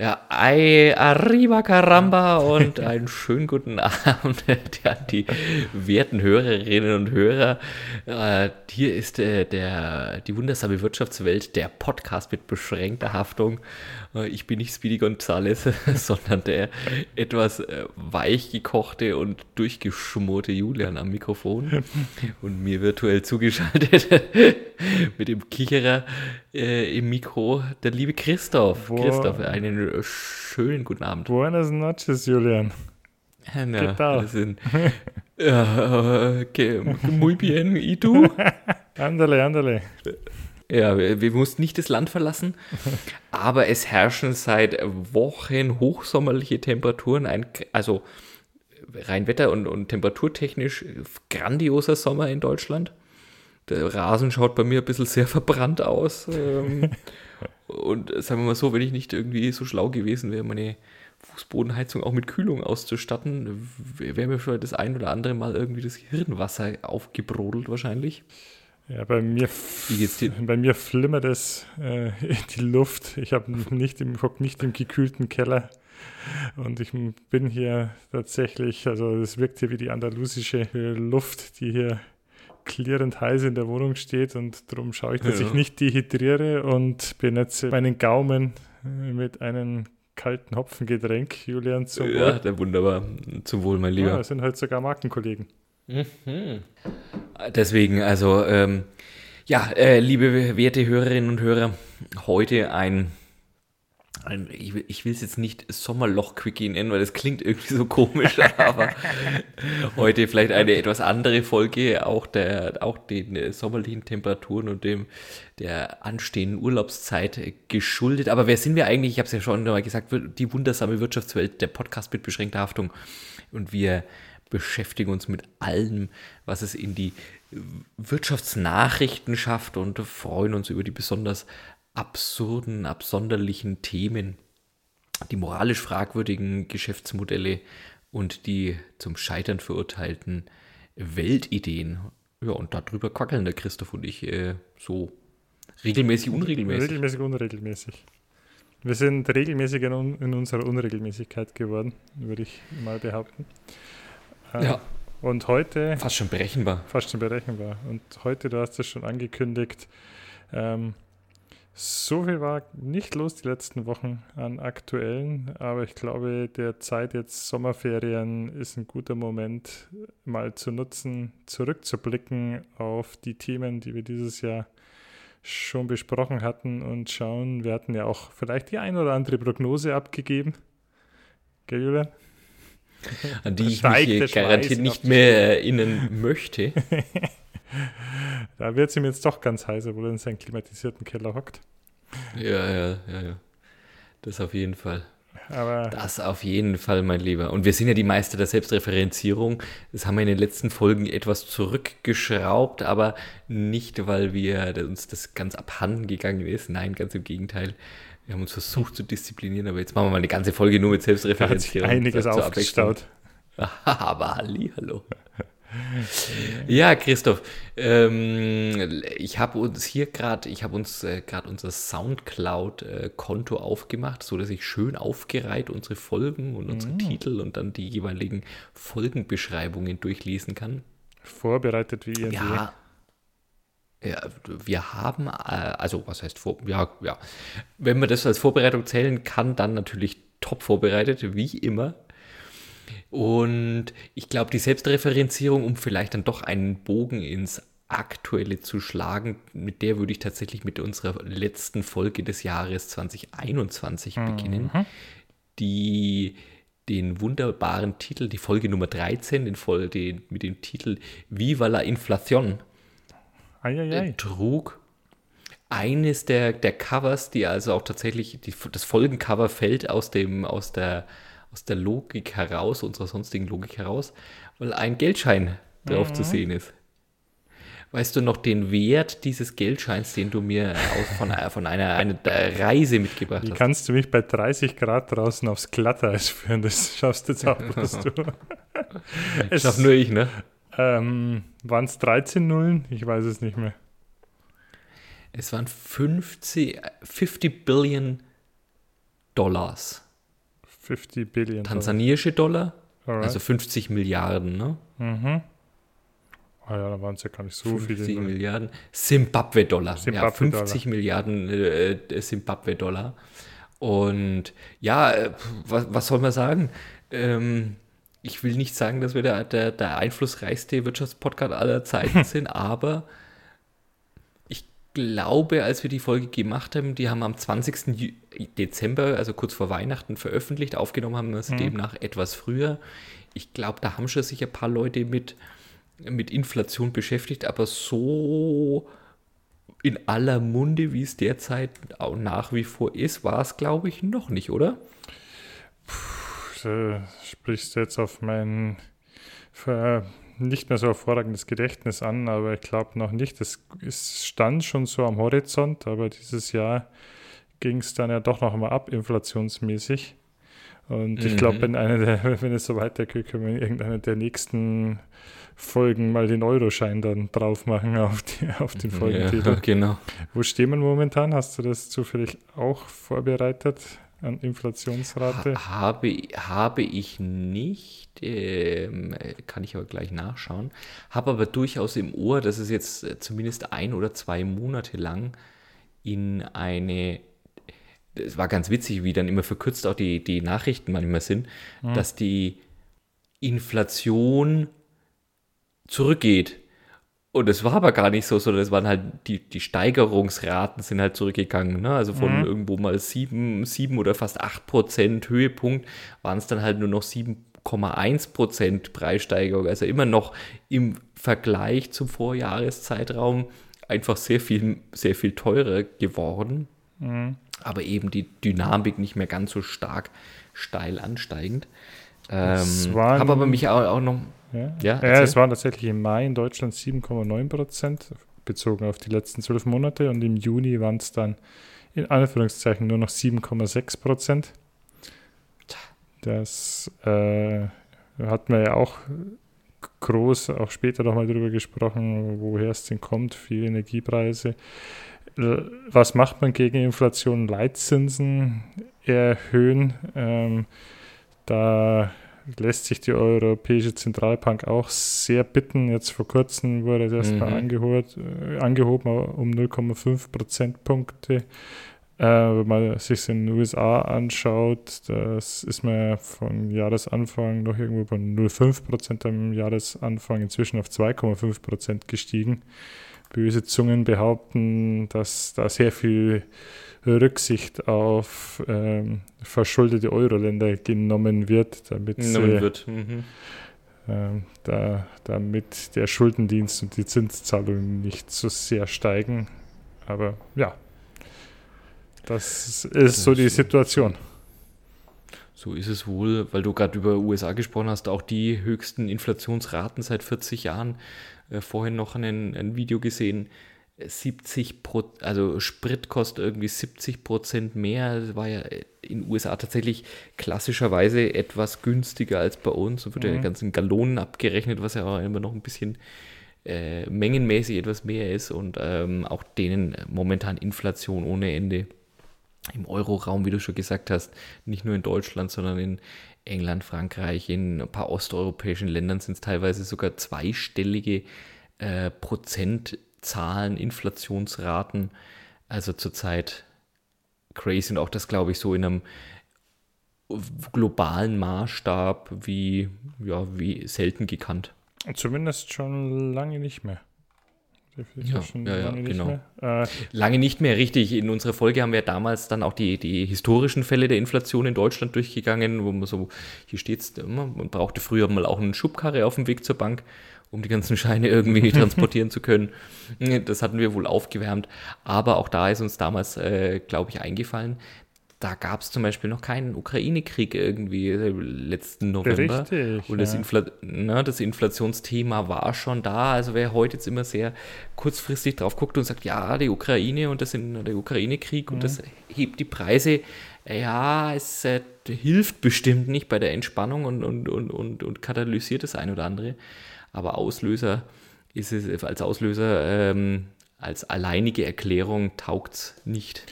Ja, ay, arriba caramba und einen schönen guten Abend an die werten Hörerinnen und Hörer. Äh, hier ist äh, der, die wundersame Wirtschaftswelt, der Podcast mit beschränkter Haftung. Äh, ich bin nicht Speedy Gonzales, sondern der etwas äh, weich gekochte und durchgeschmorte Julian am Mikrofon und mir virtuell zugeschaltet mit dem Kicherer äh, im Mikro der liebe Christoph. Wo- Christoph, einen schönen guten Abend. Buenas noches, Julian. ¿Qué tal? das sind, ja, que, muy bien, ¿y tú? Ándale, ándale. Ja, wir, wir mussten nicht das Land verlassen, aber es herrschen seit Wochen hochsommerliche Temperaturen, ein, also rein wetter- und, und temperaturtechnisch grandioser Sommer in Deutschland. Der Rasen schaut bei mir ein bisschen sehr verbrannt aus. Ähm, und sagen wir mal so, wenn ich nicht irgendwie so schlau gewesen wäre, meine Fußbodenheizung auch mit Kühlung auszustatten, wäre mir schon das ein oder andere Mal irgendwie das Hirnwasser aufgebrodelt wahrscheinlich. Ja, bei mir, Wie geht's dir? bei mir flimmert es äh, in die Luft. Ich habe nicht im, nicht im gekühlten Keller. Und ich bin hier tatsächlich, also es wirkt hier wie die andalusische Luft, die hier klirrend heiß in der Wohnung steht. Und darum schaue ich, dass Ja. ich nicht dehydriere und benetze meinen Gaumen mit einem kalten Hopfengetränk, Julian, zum Ja, Wohl. der wunderbar. Zum Wohl, mein Ja, Lieber. das sind halt sogar Markenkollegen. Deswegen, also, ähm, ja, äh, liebe werte Hörerinnen und Hörer, heute ein, ein ich, will- ich will es jetzt nicht Sommerloch-Quickie nennen, weil das klingt irgendwie so komisch, aber heute vielleicht eine etwas andere Folge, auch, der, auch den äh, sommerlichen Temperaturen und dem der anstehenden Urlaubszeit geschuldet. Aber wer sind wir eigentlich? Ich habe es ja schon mal gesagt, die wundersame Wirtschaftswelt, der Podcast mit beschränkter Haftung. Und wir beschäftigen uns mit allem, was es in die Wirtschaftsnachrichten schafft und freuen uns über die besonders absurden, absonderlichen Themen, die moralisch fragwürdigen Geschäftsmodelle und die zum Scheitern verurteilten Weltideen. Ja, und darüber quackeln der Christoph und ich äh, so regelmäßig, unregelmäßig. Regelmäßig, unregelmäßig. Wir sind regelmäßig in, un- in unserer Unregelmäßigkeit geworden, würde ich mal behaupten. Äh, Ja, Und heute, fast schon berechenbar. fast schon berechenbar, und heute, du hast es schon angekündigt, ähm, so viel war nicht los die letzten Wochen an aktuellen, aber ich glaube, der Zeit jetzt Sommerferien ist ein guter Moment, mal zu nutzen, zurückzublicken auf die Themen, die wir dieses Jahr schon besprochen hatten und schauen. Wir hatten ja auch vielleicht die ein oder andere Prognose abgegeben. Gell, Julian? An die ich mich garantiert nicht mehr erinnern möchte. Da wird es ihm jetzt doch ganz heiß, obwohl er in seinem klimatisierten Keller hockt. Ja, ja, ja, ja. Das auf jeden Fall. Aber Das auf jeden Fall, mein Lieber. Und wir sind ja die Meister der Selbstreferenzierung. Das haben wir in den letzten Folgen etwas zurückgeschraubt, aber nicht, weil wir uns das ganz abhanden gegangen ist. Nein, ganz im Gegenteil. Wir haben uns versucht zu disziplinieren, aber jetzt machen wir mal eine ganze Folge nur mit da hat sich Selbstreferenzierung. einiges aufgestaut. aber halli, hallo. Ja, Christoph, ähm, ich habe uns hier gerade, ich habe uns äh, gerade unser Soundcloud-Konto aufgemacht, so dass ich schön aufgereiht unsere Folgen und unsere Titel und dann die jeweiligen Folgenbeschreibungen durchlesen kann. Vorbereitet wie ihr. Ja. Ja, wir haben, äh, also was heißt vor, ja, ja. Wenn man das als Vorbereitung zählen kann, dann natürlich top vorbereitet, wie immer. Und ich glaube, die Selbstreferenzierung, um vielleicht dann doch einen Bogen ins Aktuelle zu schlagen, mit der würde ich tatsächlich mit unserer letzten Folge des Jahres 2021 beginnen, die den wunderbaren Titel, die Folge Nummer 13, den Fol den, mit dem Titel Viva la Inflación Eieiei. trug. Eines der, der Covers, die also auch tatsächlich, die, das Folgencover fällt aus, dem, aus, der, aus der Logik heraus, unserer sonstigen Logik heraus, weil ein Geldschein drauf zu sehen ist. Weißt du noch den Wert dieses Geldscheins, den du mir von, einer- von einer, einer Reise mitgebracht Wie hast? kannst du mich bei 30 Grad draußen aufs Glatteis führen? Das schaffst jetzt auch bloß du. Das schaff nur ich, ne? Ähm, Waren es 13 Nullen? Ich weiß es nicht mehr. Es waren 50, 50 Billion Dollars. 50 Billion. Tansaniische Dollar, Alright. also 50 Milliarden, ne? Mhm. Ah ja, da waren es ja gar nicht so 50 viele. Milliarden Zimbabwe-Dollar. ja, Zimbabwe-Dollar. 50 Milliarden äh, Zimbabwe-Dollar. Und ja, äh, was, was soll man sagen? Ähm, ich will nicht sagen, dass wir der, der, der einflussreichste Wirtschaftspodcast aller Zeiten sind, aber glaube, als wir die Folge gemacht haben, die haben am 20. Ju- Dezember, also kurz vor Weihnachten, veröffentlicht. Aufgenommen haben wir es demnach etwas früher. Ich glaube, da haben schon sich ein paar Leute mit, mit Inflation beschäftigt, aber so in aller Munde, wie es derzeit auch nach wie vor ist, war es, glaube ich, noch nicht, oder? äh, sprichst du jetzt auf mein äh, nicht mehr so hervorragendes Gedächtnis an, aber ich glaube noch nicht. Es, es stand schon so am Horizont, aber dieses Jahr ging es dann ja doch noch mal ab, inflationsmäßig. Und ich glaube, Mhm. wenn, der, wenn es so weitergeht, können wir in irgendeiner der nächsten Folgen mal den Euroschein dann drauf machen auf, die, auf den Folgentitel. Ja, genau. Wo stehen wir momentan? Hast du das zufällig auch vorbereitet an Inflationsrate? Ha- Habe, habe ich nicht, ähm, kann ich aber gleich nachschauen. Habe aber durchaus im Ohr, dass es jetzt äh, zumindest ein oder zwei Monate lang in eine, es war ganz witzig, wie dann immer verkürzt auch die, die Nachrichten manchmal sind, dass die Inflation zurückgeht. Und es war aber gar nicht so, sondern es waren halt die, die Steigerungsraten sind halt zurückgegangen. Ne? Also von irgendwo mal 7, 7 oder fast 8 Prozent Höhepunkt waren es dann halt nur noch 7,1 Prozent Preissteigerung. Also immer noch im Vergleich zum Vorjahreszeitraum einfach sehr viel, sehr viel teurer geworden. Aber eben die Dynamik nicht mehr ganz so stark steil ansteigend. Es Ähm, waren- habe aber mich auch, auch noch Ja, Ja, ja, es waren tatsächlich im Mai in Deutschland 7,9 Prozent, bezogen auf die letzten zwölf Monate. Und im Juni waren es dann in Anführungszeichen nur noch 7,6 Prozent. Das äh, hat man ja auch groß, auch später nochmal drüber gesprochen, woher es denn kommt, viele Energiepreise. Was macht man gegen Inflation? Leitzinsen erhöhen. Ähm, da lässt sich die Europäische Zentralbank auch sehr bitten. Jetzt vor kurzem wurde das erstmal Mhm. angeholt, äh, angehoben um 0,5 Prozentpunkte. Äh, wenn man sich in den USA anschaut, das ist man von Jahresanfang noch irgendwo bei 0,5 Prozent am Jahresanfang inzwischen auf 2,5 Prozent gestiegen. Böse Zungen behaupten, dass da sehr viel Rücksicht auf ähm, verschuldete Euro-Länder genommen wird, damit, genommen sie, wird. Mhm. ähm, da, damit der Schuldendienst und die Zinszahlungen nicht so sehr steigen. Aber ja, das ist so die Situation. So ist es wohl, weil du gerade über USA gesprochen hast, auch die höchsten Inflationsraten seit 40 Jahren. Äh, vorhin noch ein, ein Video gesehen, äh, 70 Pro, also Sprit kostet irgendwie 70 Prozent mehr. Das war ja in den USA tatsächlich klassischerweise etwas günstiger als bei uns. So wird ja Mhm. die ganzen Gallonen abgerechnet, was ja auch immer noch ein bisschen äh, mengenmäßig etwas mehr ist und ähm, auch denen momentan Inflation ohne Ende im Euroraum, wie du schon gesagt hast, nicht nur in Deutschland, sondern in England, Frankreich, in ein paar osteuropäischen Ländern sind es teilweise sogar zweistellige äh, Prozentzahlen, Inflationsraten. Also zurzeit crazy und auch das, glaube ich, so in einem globalen Maßstab wie, ja, wie selten gekannt. Zumindest schon lange nicht mehr. Definitiv Ja, schon ja, ja, lange nicht genau. mehr. Äh, Lange nicht mehr richtig. In unserer Folge haben wir damals dann auch die, die historischen Fälle der Inflation in Deutschland durchgegangen, wo man so, hier steht es, man brauchte früher mal auch eine Schubkarre auf dem Weg zur Bank, um die ganzen Scheine irgendwie transportieren zu können. Das hatten wir wohl aufgewärmt. Aber auch da ist uns damals, äh, glaube ich, eingefallen, da gab es zum Beispiel noch keinen Ukraine-Krieg irgendwie äh, letzten November. Richtig, Und das, ja. Na, das Inflationsthema war schon da. Also wer heute jetzt immer sehr kurzfristig drauf guckt und sagt, ja, die Ukraine und das in der Ukraine-Krieg und das hebt die Preise, ja, es äh, hilft bestimmt nicht bei der Entspannung und, und, und, und, und katalysiert das ein oder andere. Aber Auslöser ist es, als Auslöser, ähm, als alleinige Erklärung taugt es nicht.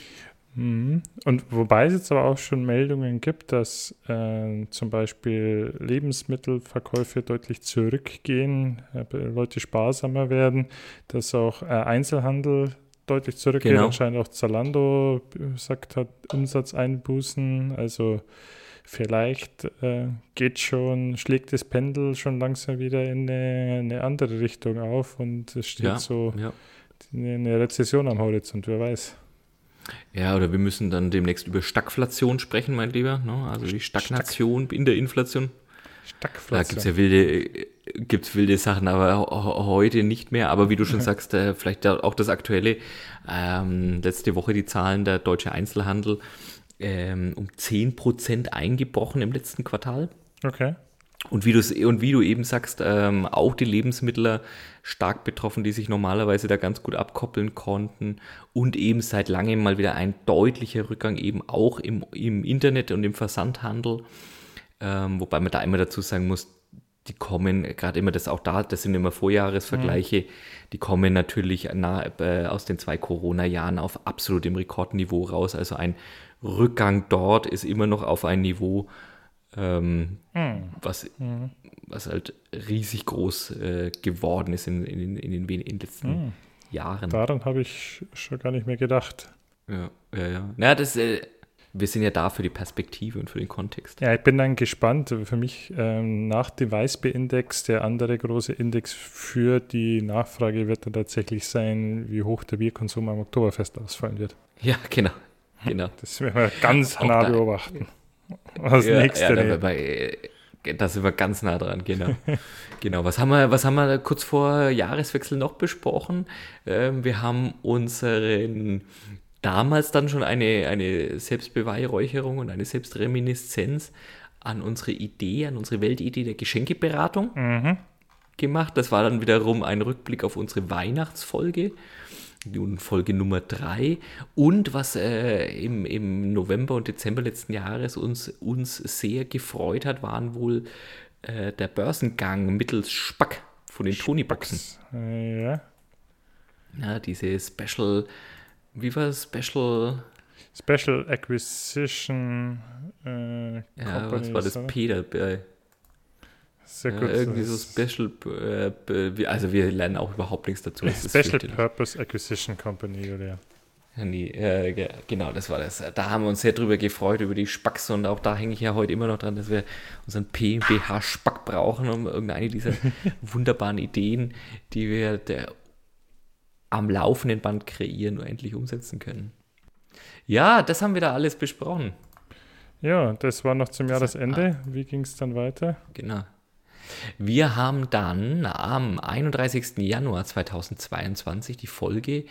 Mhm. Und wobei es jetzt aber auch schon Meldungen gibt, dass äh, zum Beispiel Lebensmittelverkäufe deutlich zurückgehen, äh, Leute sparsamer werden, dass auch äh, Einzelhandel deutlich zurückgeht. Genau. Anscheinend auch Zalando äh, sagt, hat Umsatzeinbußen. Also vielleicht äh, geht schon, schlägt das Pendel schon langsam wieder in eine, eine andere Richtung auf und es steht ja, so ja. eine Rezession am Horizont, wer weiß. Ja, oder wir müssen dann demnächst über Stagflation sprechen, mein Lieber. Ne? Also die Stagnation Stack. in der Inflation. Stagflation. Da gibt es ja wilde, gibt's wilde Sachen, aber heute nicht mehr. Aber wie du schon sagst, äh, vielleicht auch das Aktuelle. Ähm, letzte Woche die Zahlen der deutsche Einzelhandel ähm, um 10% eingebrochen im letzten Quartal. Okay. Und wie, und wie du eben sagst, ähm, auch die Lebensmittler stark betroffen, die sich normalerweise da ganz gut abkoppeln konnten. Und eben seit langem mal wieder ein deutlicher Rückgang eben auch im, im Internet und im Versandhandel. Ähm, wobei man da immer dazu sagen muss, die kommen, gerade immer das auch da, das sind immer Vorjahresvergleiche, mhm. die kommen natürlich nah, äh, aus den zwei Corona-Jahren auf absolutem Rekordniveau raus. Also ein Rückgang dort ist immer noch auf ein Niveau, ähm, mhm. Was, mhm. was halt riesig groß äh, geworden ist in, in, in, den, in den letzten mhm. Jahren. Daran habe ich schon gar nicht mehr gedacht. Ja, ja, ja. Na, das, äh, wir sind ja da für die Perspektive und für den Kontext. Ja, ich bin dann gespannt. Für mich ähm, nach dem Weißbier-Index, der andere große Index für die Nachfrage wird dann tatsächlich sein, wie hoch der Bierkonsum am Oktoberfest ausfallen wird. Ja, genau. genau. Das werden wir ganz nah beobachten. Was ja, nächste? Ja, da, bei, da sind wir ganz nah dran, genau. genau. Was haben wir, was haben wir kurz vor Jahreswechsel noch besprochen? Ähm, wir haben unseren damals dann schon eine, eine Selbstbeweihräucherung und eine Selbstreminiszenz an unsere Idee, an unsere Weltidee der Geschenkeberatung mhm. gemacht. Das war dann wiederum ein Rückblick auf unsere Weihnachtsfolge. Nun Folge Nummer 3. Und was äh, im, im November und Dezember letzten Jahres uns, uns sehr gefreut hat, waren wohl äh, der Börsengang mittels Spack von den Tony-Boxen. Äh, ja. Ja, diese Special, wie war es? Special. Special Acquisition. Äh, ja, was war das P dabei? Sehr gut. Ja, irgendwie so Special, äh, also wir lernen auch überhaupt nichts dazu. Special Purpose Acquisition Company, oder? Ja, nee, äh, genau, das war das. Da haben wir uns sehr drüber gefreut, über die Spacks und auch da hänge ich ja heute immer noch dran, dass wir unseren PBH-Spack brauchen, um irgendeine dieser wunderbaren Ideen, die wir der, am laufenden Band kreieren, nur endlich umsetzen können. Ja, das haben wir da alles besprochen. Ja, das war noch zum Jahresende. Wie ging es dann weiter? Genau. Wir haben dann am 31. Januar 2022 die Folge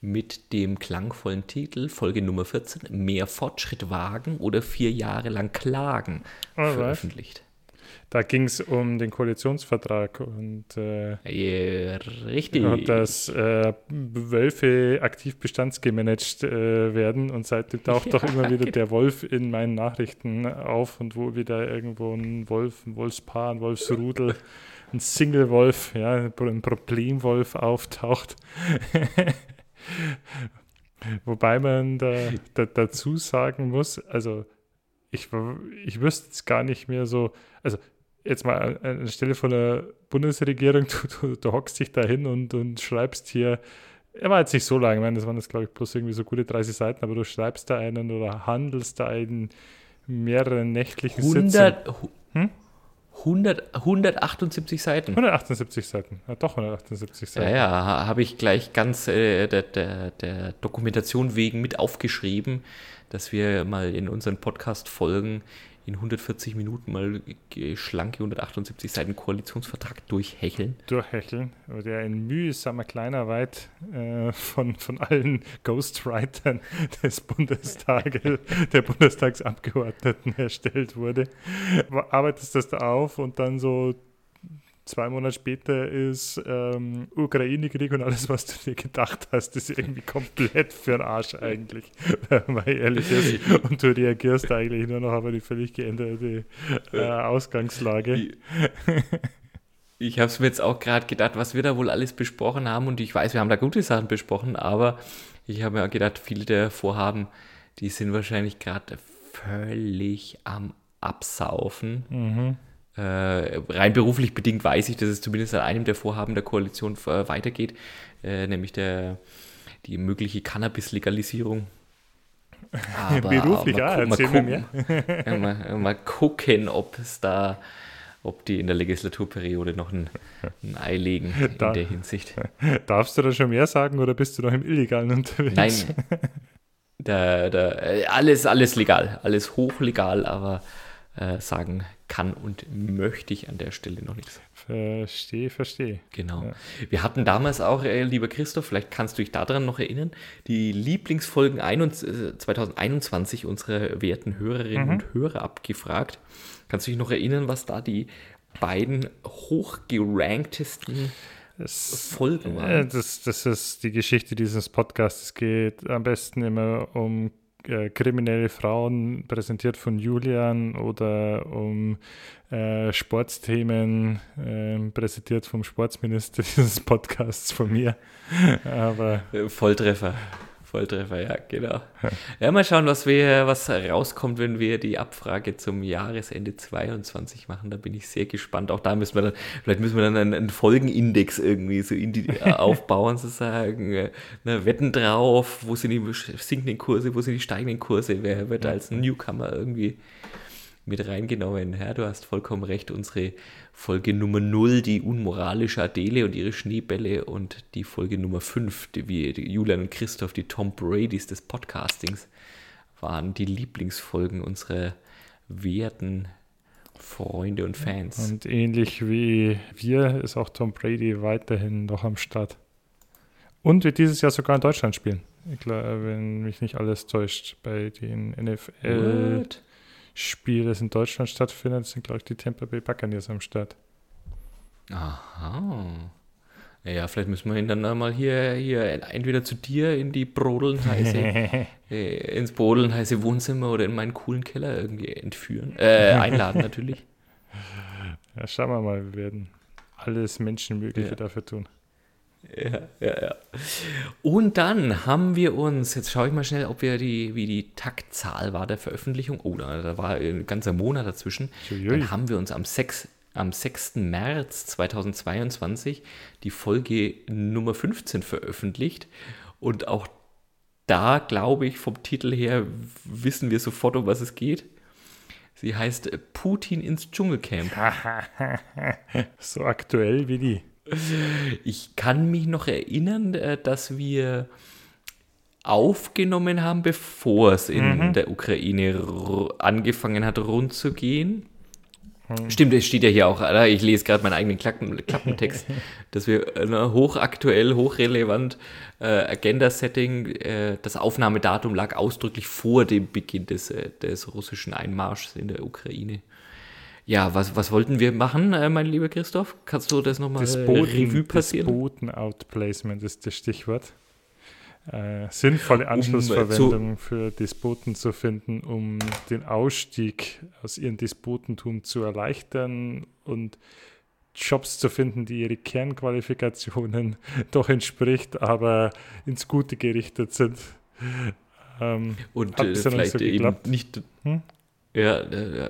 mit dem klangvollen Titel, Folge Nummer 14, Mehr Fortschritt wagen oder vier Jahre lang klagen, Alright. veröffentlicht. Da ging es um den Koalitionsvertrag und äh, ja, richtig. Und dass äh, Wölfe aktiv bestandsgemanagt äh, werden und seitdem taucht ja, doch immer wieder der Wolf in meinen Nachrichten auf und wo wieder irgendwo ein Wolf, ein Wolfspaar, ein Wolfsrudel, ein Single-Wolf, ja, ein Problemwolf auftaucht. Wobei man da, da, dazu sagen muss, also ich, ich wüsste es gar nicht mehr so, also jetzt mal anstelle von der Bundesregierung, du, du, du hockst dich da hin und, und schreibst hier, er war jetzt nicht so lang, ich meine, das waren jetzt, glaube ich, bloß irgendwie so gute 30 Seiten, aber du schreibst da einen oder handelst da einen mehreren nächtlichen 100, hm? 100, 178 Seiten. 178 Seiten, ja, doch 178 Seiten. Ja, ja, habe ich gleich ganz äh, der, der, der Dokumentation wegen mit aufgeschrieben, dass wir mal in unseren Podcast-Folgen in 140 Minuten mal schlanke 178 Seiten Koalitionsvertrag durchhecheln. Durchhecheln, der in mühsamer Kleinarbeit äh, von, von allen Ghostwritern des Bundestages, der Bundestagsabgeordneten erstellt wurde. Arbeitest das da auf und dann so zwei Monate später ist ähm, Ukraine-Krieg und alles, was du dir gedacht hast, ist irgendwie komplett für den Arsch eigentlich, wenn man ehrlich ist. Und du reagierst eigentlich nur noch auf eine völlig geänderte äh, Ausgangslage. Ich habe es mir jetzt auch gerade gedacht, was wir da wohl alles besprochen haben. Und ich weiß, wir haben da gute Sachen besprochen, aber ich habe mir auch gedacht, viele der Vorhaben, Die sind wahrscheinlich gerade völlig am Absaufen. Mhm. Äh, rein beruflich bedingt weiß ich, dass es zumindest an einem der Vorhaben der Koalition äh, weitergeht, äh, nämlich der, die mögliche Cannabis-Legalisierung. Beruflich, ja, mal, erzähl mir mehr. ja, mal, mal gucken, ob es da, ob die in der Legislaturperiode noch ein, ein Ei legen in Da- der Hinsicht. Darfst du da schon mehr sagen oder bist du noch im Illegalen unterwegs? Nein, da, da, alles, alles legal, alles hochlegal, aber äh, sagen kann und möchte ich an der Stelle noch nichts. Verstehe, verstehe. Genau. Ja. Wir hatten damals auch, äh, lieber Christoph, vielleicht kannst du dich daran noch erinnern, die Lieblingsfolgen 21, äh, 2021 unserer werten Hörerinnen Mhm. und Hörer abgefragt. Kannst du dich noch erinnern, was da die beiden hochgeranktesten Das, Folgen äh, waren? das, das ist die Geschichte dieses Podcasts. Es geht am besten immer um äh, kriminelle Frauen, präsentiert von Julian, oder um äh, Sportsthemen, äh, präsentiert vom Sportsminister dieses Podcasts von mir. Aber Volltreffer. Volltreffer, ja, genau. Ja, mal schauen, was wir, was rauskommt, wenn wir die Abfrage zum Jahresende 22 machen. Da bin ich sehr gespannt. Auch da müssen wir dann, vielleicht müssen wir dann einen, einen Folgenindex irgendwie so in die, äh, aufbauen, sozusagen. Äh, ne, Wetten drauf, wo sind die sinkenden Kurse, wo sind die steigenden Kurse, wer wird als Newcomer irgendwie mit reingenommen. Ja, du hast vollkommen recht. Unsere Folge Nummer 0, die unmoralische Adele und ihre Schneebälle und die Folge Nummer 5, die, wie die Julian und Christoph, die Tom Bradys des Podcastings, waren die Lieblingsfolgen unserer werten Freunde und Fans. und ähnlich wie wir ist auch Tom Brady weiterhin noch am Start. Und wird dieses Jahr sogar in Deutschland spielen. Ich glaube, wenn mich nicht alles täuscht, bei den NFL. What? Spiel, das in Deutschland stattfindet, sind, glaube ich, die Tampa Bay Buccaneers am Start. Aha. Ja, vielleicht müssen wir ihn dann mal hier, hier entweder zu dir in die brodelnd heiße, äh, ins brodelnd heiße Wohnzimmer oder in meinen coolen Keller irgendwie entführen. Äh, einladen natürlich. Ja, schauen wir mal, wir werden alles Menschenmögliche Ja. dafür tun. Ja, ja, ja. Und dann haben wir uns, jetzt schaue ich mal schnell, ob wir die, wie die Taktzahl war der Veröffentlichung. Oh, da, da war ein ganzer Monat dazwischen. Uiui. Dann haben wir uns am 6, am 6. März 2022 die Folge Nummer 15 veröffentlicht. Und auch da, glaube ich, vom Titel her wissen wir sofort, um was es geht. Sie heißt Putin ins Dschungelcamp. So aktuell wie die. Ich kann mich noch erinnern, äh, dass wir aufgenommen haben, bevor es in der Ukraine angefangen hat, rund zu gehen. Stimmt, es steht ja hier auch, ich lese gerade meinen eigenen Klappen, Klappentext, dass wir äh, ne, hochaktuell, hochrelevant, äh, Agenda-Setting, äh, das Aufnahmedatum lag ausdrücklich vor dem Beginn des, äh, des russischen Einmarschs in der Ukraine. Ja, was, was wollten wir machen, äh, mein lieber Christoph? Kannst du das nochmal Despoten, Revue passieren? Despoten-Outplacement ist das Stichwort. Äh, sinnvolle Anschlussverwendung für Despoten zu finden, um den Ausstieg aus ihrem Despotentum zu erleichtern und Jobs zu finden, die ihre Kernqualifikationen doch entspricht, aber ins Gute gerichtet sind. Ähm, Und äh, vielleicht so eben nicht. Hm? Ja,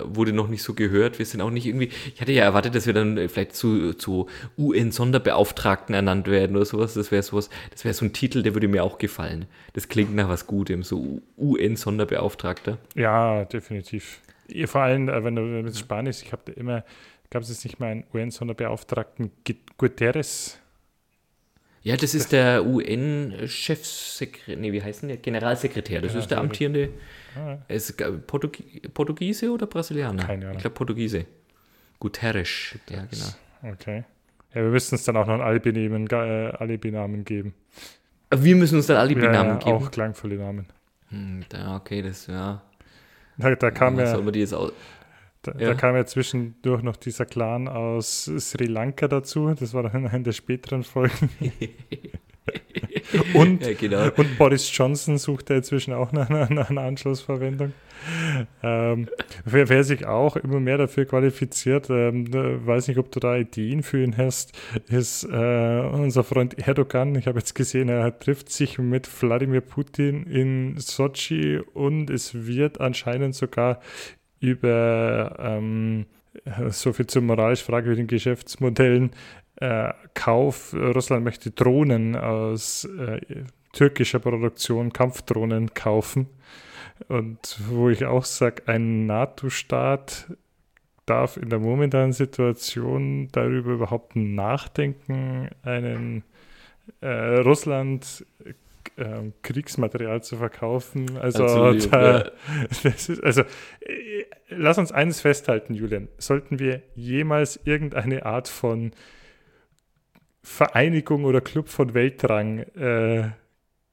wurde noch nicht so gehört. Wir sind auch nicht irgendwie. Ich hatte ja erwartet, dass wir dann äh, vielleicht zu, zu UN-Sonderbeauftragten ernannt werden oder sowas. Das wäre sowas, das wäre so ein Titel, der würde mir auch gefallen. Das klingt nach was Gutem, so UN-Sonderbeauftragter. Ja, definitiv. Vor allem, äh, wenn du mit Spanisch, ich habe da immer, gab es jetzt nicht mal einen UN-Sonderbeauftragten Gu- Guterres? Ja, das ist der UN-Chefsekretär, nee, wie heißt denn der? Generalsekretär. Das Ja, ist der amtierende. Ah, Ist äh, Portugi Portugiese oder Brasilianer? Keine Ahnung. Ich glaube Portugiese. Guterres. Ja, genau. okay. Ja, wir müssten es dann auch noch einen Alibi-Namen äh, Alibi geben. Wir müssen uns dann Alibi-Namen ja, geben. Auch klangvolle Namen. Hm, da, okay, das, ja. Da, da, kam ja, ja, Sollen wir die jetzt auch. Da, ja. da kam ja zwischendurch noch dieser Clan aus Sri Lanka dazu. Das war dann in einer der späteren Folgen. Und, ja, genau. und Boris Johnson sucht ja inzwischen auch nach, nach einer Anschlussverwendung. Ähm, wer, wer, sich auch immer mehr dafür qualifiziert, ähm, weiß nicht, ob du da Ideen für ihn hast, ist äh, unser Freund Erdogan. Ich habe jetzt gesehen, er trifft sich mit Wladimir Putin in Sochi und es wird anscheinend sogar über ähm, so viel zu moralisch fragwürdigen Geschäftsmodellen äh, Kauf. Russland möchte Drohnen aus äh, türkischer Produktion, Kampfdrohnen kaufen. Und wo ich auch sage, ein NATO-Staat darf in der momentanen Situation darüber überhaupt nachdenken, einen äh, Russland äh, Kriegsmaterial zu verkaufen. Also, Absolut, da, ja. ist, also äh, lass uns eines festhalten, Julian. Sollten wir jemals irgendeine Art von Vereinigung oder Club von Weltrang äh,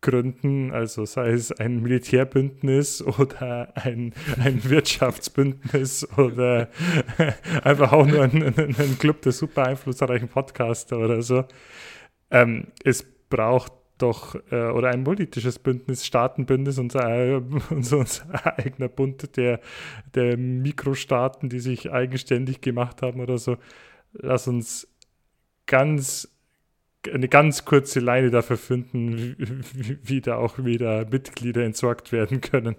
gründen, also sei es ein Militärbündnis oder ein, ein Wirtschaftsbündnis oder einfach auch nur ein, ein, Club der super einflussreichen Podcaster oder so. Ähm, es braucht doch, äh, oder ein politisches Bündnis, Staatenbündnis, unser, unser, unser eigener Bund der, der Mikrostaaten, die sich eigenständig gemacht haben oder so. Lass uns ganz eine ganz kurze Leine dafür finden, wie, wie da auch wieder Mitglieder entsorgt werden können.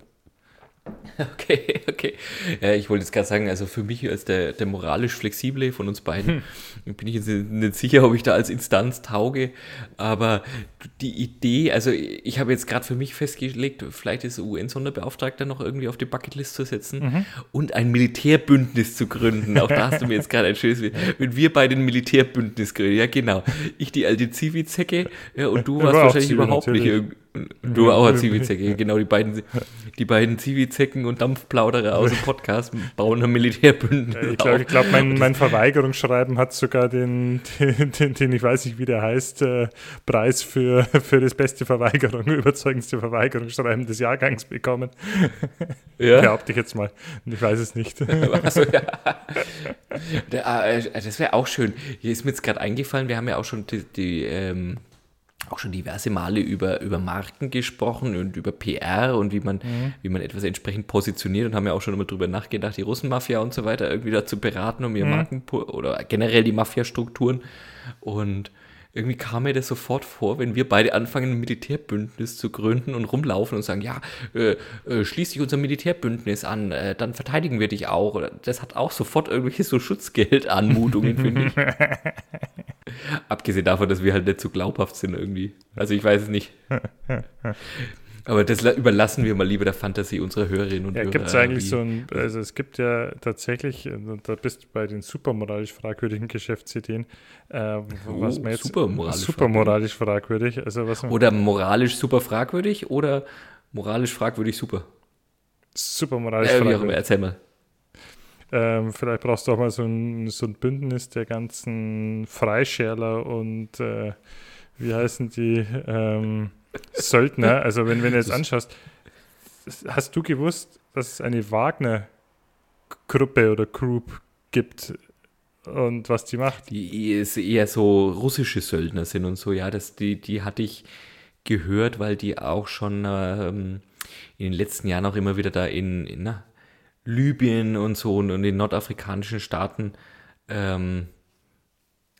Okay, okay. Ja, ich wollte jetzt gerade sagen, also für mich als der, der moralisch Flexible von uns beiden hm. bin ich jetzt nicht sicher, ob ich da als Instanz tauge, aber die Idee, also ich habe jetzt gerade für mich festgelegt, vielleicht ist UN-Sonderbeauftragter noch irgendwie auf die Bucketlist zu setzen mhm. und ein Militärbündnis zu gründen. Auch da hast du mir jetzt gerade ein schönes, wenn wir beide ein Militärbündnis gründen, ja genau. Ich die alte Zivi-Zecke ja, und du warst wahrscheinlich überhaupt natürlich. nicht irgendwie Du auch als Zivizecke, genau, die beiden, die beiden Zivizecken und Dampfplauderer aus dem Podcast bauen ein Militärbündnis. ich glaube, glaub, mein, mein Verweigerungsschreiben hat sogar den, den, den, den, ich weiß nicht, wie der heißt, äh, Preis für, für das beste Verweigerung, überzeugendste Verweigerungsschreiben des Jahrgangs bekommen. Ja. Behaupte ich jetzt mal. Ich weiß es nicht. Also, ja. Das wäre auch schön. Hier ist mir jetzt gerade eingefallen, wir haben ja auch schon die, die ähm, auch schon diverse Male über, über Marken gesprochen und über PR und wie man, mhm. wie man etwas entsprechend positioniert und haben ja auch schon immer drüber nachgedacht, die Russenmafia und so weiter irgendwie dazu beraten, um ihr mhm. Marken oder generell die Mafia-Strukturen. Und irgendwie kam mir das sofort vor, wenn wir beide anfangen, ein Militärbündnis zu gründen und rumlaufen und sagen, ja, äh, äh, schließ dich unser Militärbündnis an, äh, dann verteidigen wir dich auch. Das hat auch sofort irgendwelche so Schutzgeldanmutungen, finde ich. Abgesehen davon, dass wir halt nicht so glaubhaft sind irgendwie. Also ich weiß es nicht. Aber das überlassen wir mal lieber der Fantasie unserer Hörerinnen und ja, Hörer. Gibt es eigentlich so ein, also es gibt ja tatsächlich, äh, da bist du bei den supermoralisch fragwürdigen Geschäftsideen, äh, oh, was man jetzt supermoralisch, supermoralisch fragwürdig. fragwürdig, also was oder moralisch super fragwürdig oder moralisch fragwürdig super. Supermoralisch äh, fragwürdig. Erzähl mal. Ähm, vielleicht brauchst du auch mal so ein, so ein Bündnis der ganzen Freischärler und äh, wie heißen die ähm, Söldner. Also wenn, wenn du jetzt anschaust, hast du gewusst, dass es eine Wagner-Gruppe oder Group gibt und was die macht? Die ist eher so russische Söldner sind und so, ja, das, die, die hatte ich gehört, weil die auch schon ähm, in den letzten Jahren auch immer wieder da in, in na, Libyen und so und in den nordafrikanischen Staaten ähm,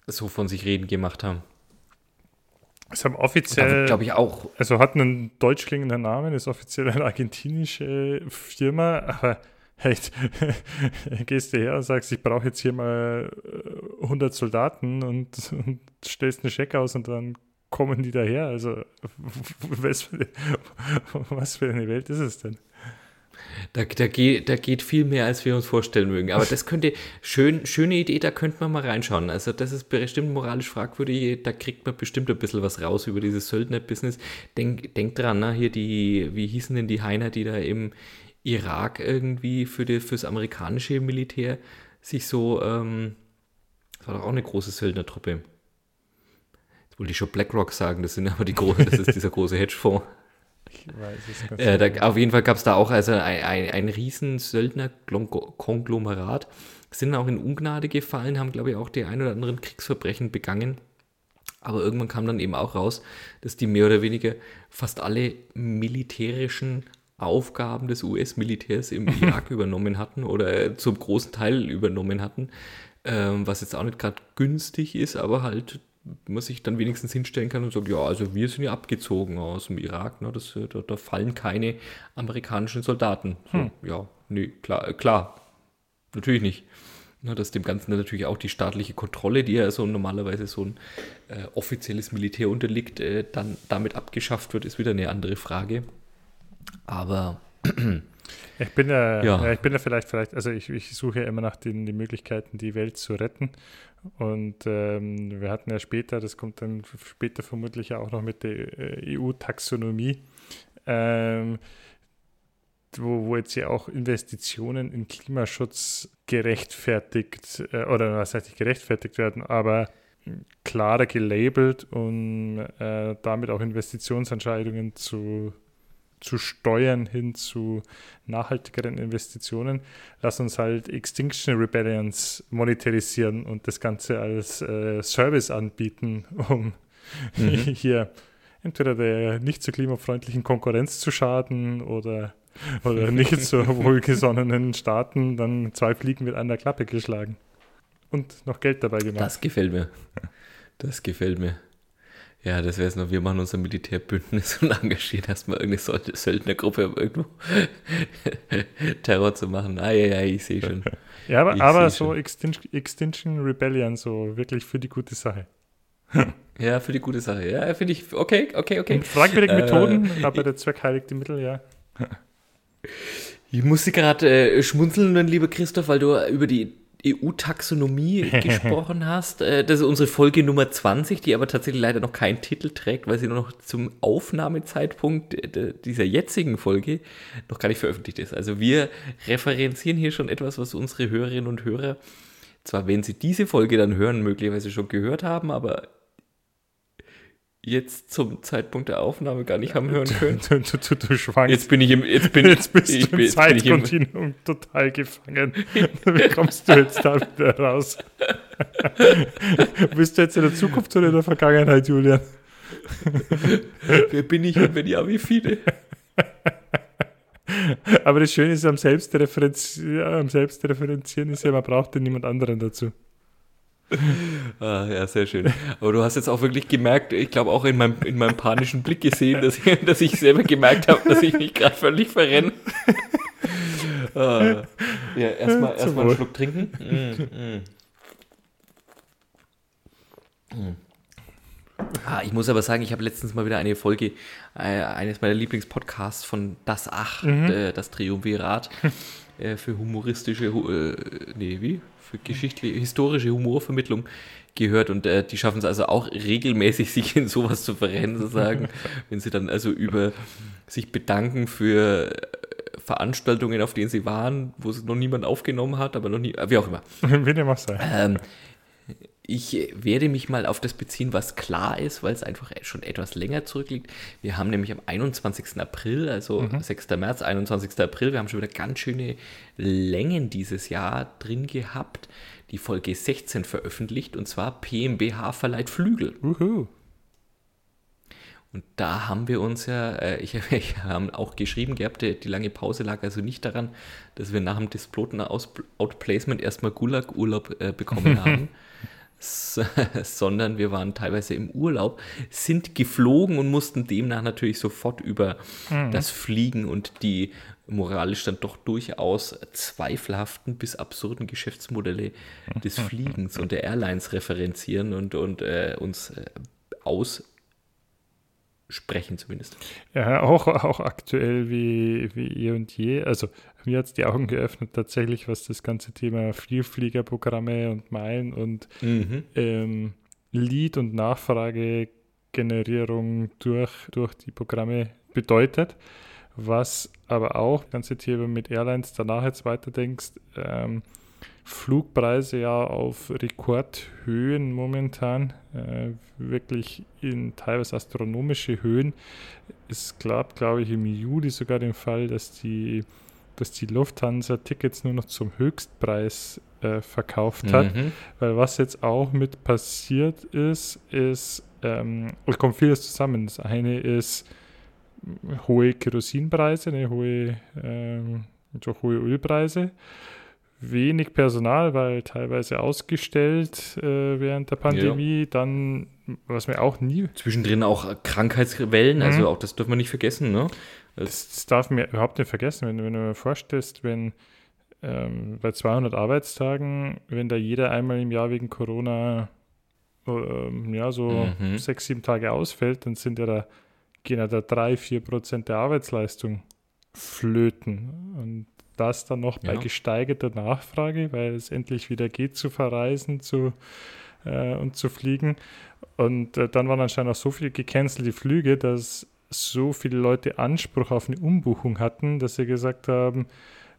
so von sich reden gemacht haben. Es haben offiziell, glaube ich auch. Also hat einen deutsch klingenden Namen, ist offiziell eine argentinische Firma, aber echt, gehst du her und sagst, ich brauche jetzt hier mal 100 äh, Soldaten und, und stellst eine Scheck aus und dann kommen die daher. Also was für, was für eine Welt ist es denn? Da, da, geht, da geht viel mehr, als wir uns vorstellen mögen. Aber das könnte, schön, schöne Idee, da könnte man mal reinschauen. Also das ist bestimmt moralisch fragwürdig, da kriegt man bestimmt ein bisschen was raus über dieses Söldner-Business. Denk, denk dran, ne? hier die, wie hießen denn die Heiner, die da im Irak irgendwie für die, fürs amerikanische Militär sich so, ähm, das war doch auch eine große Söldnertruppe. Jetzt wollte ich schon BlackRock sagen, das sind aber die großen, das ist dieser große Hedgefonds. Ich weiß es nicht. Äh, da, auf jeden Fall gab es da auch also ein, ein, ein riesen Söldner-Konglomerat. Sind auch in Ungnade gefallen, haben, glaube ich, auch die ein oder anderen Kriegsverbrechen begangen. Aber irgendwann kam dann eben auch raus, dass die mehr oder weniger fast alle militärischen Aufgaben des US-Militärs im Irak übernommen hatten oder zum großen Teil übernommen hatten, ähm, was jetzt auch nicht gerade günstig ist, aber halt man sich dann wenigstens hinstellen kann und sagt, ja, also wir sind ja abgezogen aus dem Irak, ne? das, da, da fallen keine amerikanischen Soldaten. So, hm. Ja, nee, klar, klar, natürlich nicht. Ne, dass dem Ganzen natürlich auch die staatliche Kontrolle, die ja so normalerweise so ein äh, offizielles Militär unterliegt, äh, dann damit abgeschafft wird, ist wieder eine andere Frage. Aber ich bin ja, ja. ich bin ja vielleicht, vielleicht, also ich, ich suche ja immer nach den, den Möglichkeiten, die Welt zu retten. Und ähm, wir hatten ja später, das kommt dann später vermutlich auch noch mit der äh, EU-Taxonomie, ähm, wo, wo jetzt ja auch Investitionen in Klimaschutz gerechtfertigt, äh, oder was heißt nicht gerechtfertigt werden, aber klarer gelabelt, um äh, damit auch Investitionsentscheidungen zu zu steuern hin zu nachhaltigeren Investitionen. Lass uns halt Extinction Rebellions monetarisieren und das Ganze als äh, Service anbieten, um mhm. hier entweder der nicht so klimafreundlichen Konkurrenz zu schaden oder, oder nicht so wohlgesonnenen Staaten dann zwei Fliegen mit einer Klappe geschlagen. Und noch Geld dabei gemacht. Das gefällt mir. Das gefällt mir. Ja, das wäre es noch. Wir machen unser Militärbündnis und engagieren erstmal irgendeine Söldnergruppe, um irgendwo Terror zu machen. Ah, ja, ja, ich sehe schon. ja, aber, aber so Extinction, Extinction Rebellion, so wirklich für die gute Sache. ja, für die gute Sache. Ja, finde ich, okay, okay, okay. Und fragwürdige äh, Methoden, aber der Zweck heiligt die Mittel, ja. ich musste gerade äh, schmunzeln, lieber Christoph, weil du über die EU-Taxonomie gesprochen hast. Äh, das ist unsere Folge Nummer 20, die aber tatsächlich leider noch keinen Titel trägt, weil sie nur noch zum Aufnahmezeitpunkt dieser jetzigen Folge noch gar nicht veröffentlicht ist. Also wir referenzieren hier schon etwas, was unsere Hörerinnen und Hörer, zwar wenn sie diese Folge dann hören, möglicherweise schon gehört haben, aber jetzt zum Zeitpunkt der Aufnahme gar nicht haben hören können. Du, du, du, du schwankst. Jetzt bin ich im, jetzt bin jetzt bist ich, du im Zeitkontinuum total gefangen. Wie kommst du jetzt da wieder raus? Bist du jetzt in der Zukunft oder in der Vergangenheit, Julian? Wer bin ich und wenn ja, wie viele? Aber das Schöne ist am Selbstreferenzieren, am Selbstreferenzieren ist ja, man braucht ja niemand anderen dazu. Ah, ja, sehr schön. Aber du hast jetzt auch wirklich gemerkt, ich glaube auch in meinem, in meinem panischen Blick gesehen, dass ich, dass ich selber gemerkt habe, dass ich mich gerade völlig verrenne. Ah, ja, erstmal erst einen Schluck trinken. Mm, mm. Mm. Ah, ich muss aber sagen, ich habe letztens mal wieder eine Folge äh, eines meiner Lieblingspodcasts von Das Acht, mhm. äh, das Triumvirat, äh, für humoristische, äh, nee, wie? Für geschichtliche, historische Humorvermittlung gehört und äh, die schaffen es also auch regelmäßig, sich in sowas zu verrennen, sozusagen, wenn sie dann also über sich bedanken für äh, Veranstaltungen, auf denen sie waren, wo es noch niemand aufgenommen hat, aber noch nie, wie auch immer. Wie dem auch sei. Ähm, ich werde mich mal auf das beziehen, was klar ist, weil es einfach schon etwas länger zurückliegt. Wir haben nämlich am 21. April, also mhm. 6. März, 21. April, wir haben schon wieder ganz schöne Längen dieses Jahr drin gehabt. Die Folge 16 veröffentlicht und zwar PMBH verleiht Flügel. Uhu. Und da haben wir uns ja, äh, ich, ich habe auch geschrieben gehabt, die, die, lange Pause lag also nicht daran, dass wir nach dem Displotener Outplacement erstmal Gulag-Urlaub äh, bekommen haben, sondern wir waren teilweise im Urlaub, sind geflogen und mussten demnach natürlich sofort über mhm. das Fliegen und die moralisch dann doch durchaus zweifelhaften bis absurden Geschäftsmodelle des Fliegens und der Airlines referenzieren und, und äh, uns äh, aus sprechen zumindest. Ja, auch, auch aktuell wie, wie eh und je. Also mir hat es die Augen geöffnet tatsächlich, was das ganze Thema Vielfliegerprogramme und Meilen und mhm. ähm, Lead- und Nachfragegenerierung durch, durch die Programme bedeutet. Was aber auch, das ganze Thema mit Airlines danach jetzt weiterdenkst, ähm, Flugpreise ja auf Rekordhöhen momentan, äh, wirklich in teilweise astronomische Höhen. Es gab, glaube ich, im Juli sogar den Fall, dass die, dass die Lufthansa Tickets nur noch zum Höchstpreis äh, verkauft hat. Mhm. Weil was jetzt auch mit passiert ist, ist, ähm, es kommt vieles zusammen. Das eine ist hohe Kerosinpreise, eine hohe, ähm, hohe Ölpreise wenig Personal, weil teilweise ausgestellt äh, während der Pandemie. Ja. Dann, was wir auch nie. Zwischendrin auch Krankheitswellen, also mhm. auch das dürfen wir nicht vergessen, ne? Das, das, darf man überhaupt nicht vergessen, wenn, wenn du mir vorstellst, wenn ähm, bei 200 Arbeitstagen, wenn da jeder einmal im Jahr wegen Corona ähm, ja, so mhm. sechs, sieben Tage ausfällt, dann sind ja da, gehen ja da drei, vier Prozent der Arbeitsleistung flöten. Und das dann noch bei gesteigerter Nachfrage, weil es endlich wieder geht zu verreisen zu, äh, und zu fliegen. Und äh, dann waren anscheinend auch so viele gecancelte Flüge, dass so viele Leute Anspruch auf eine Umbuchung hatten, dass sie gesagt haben,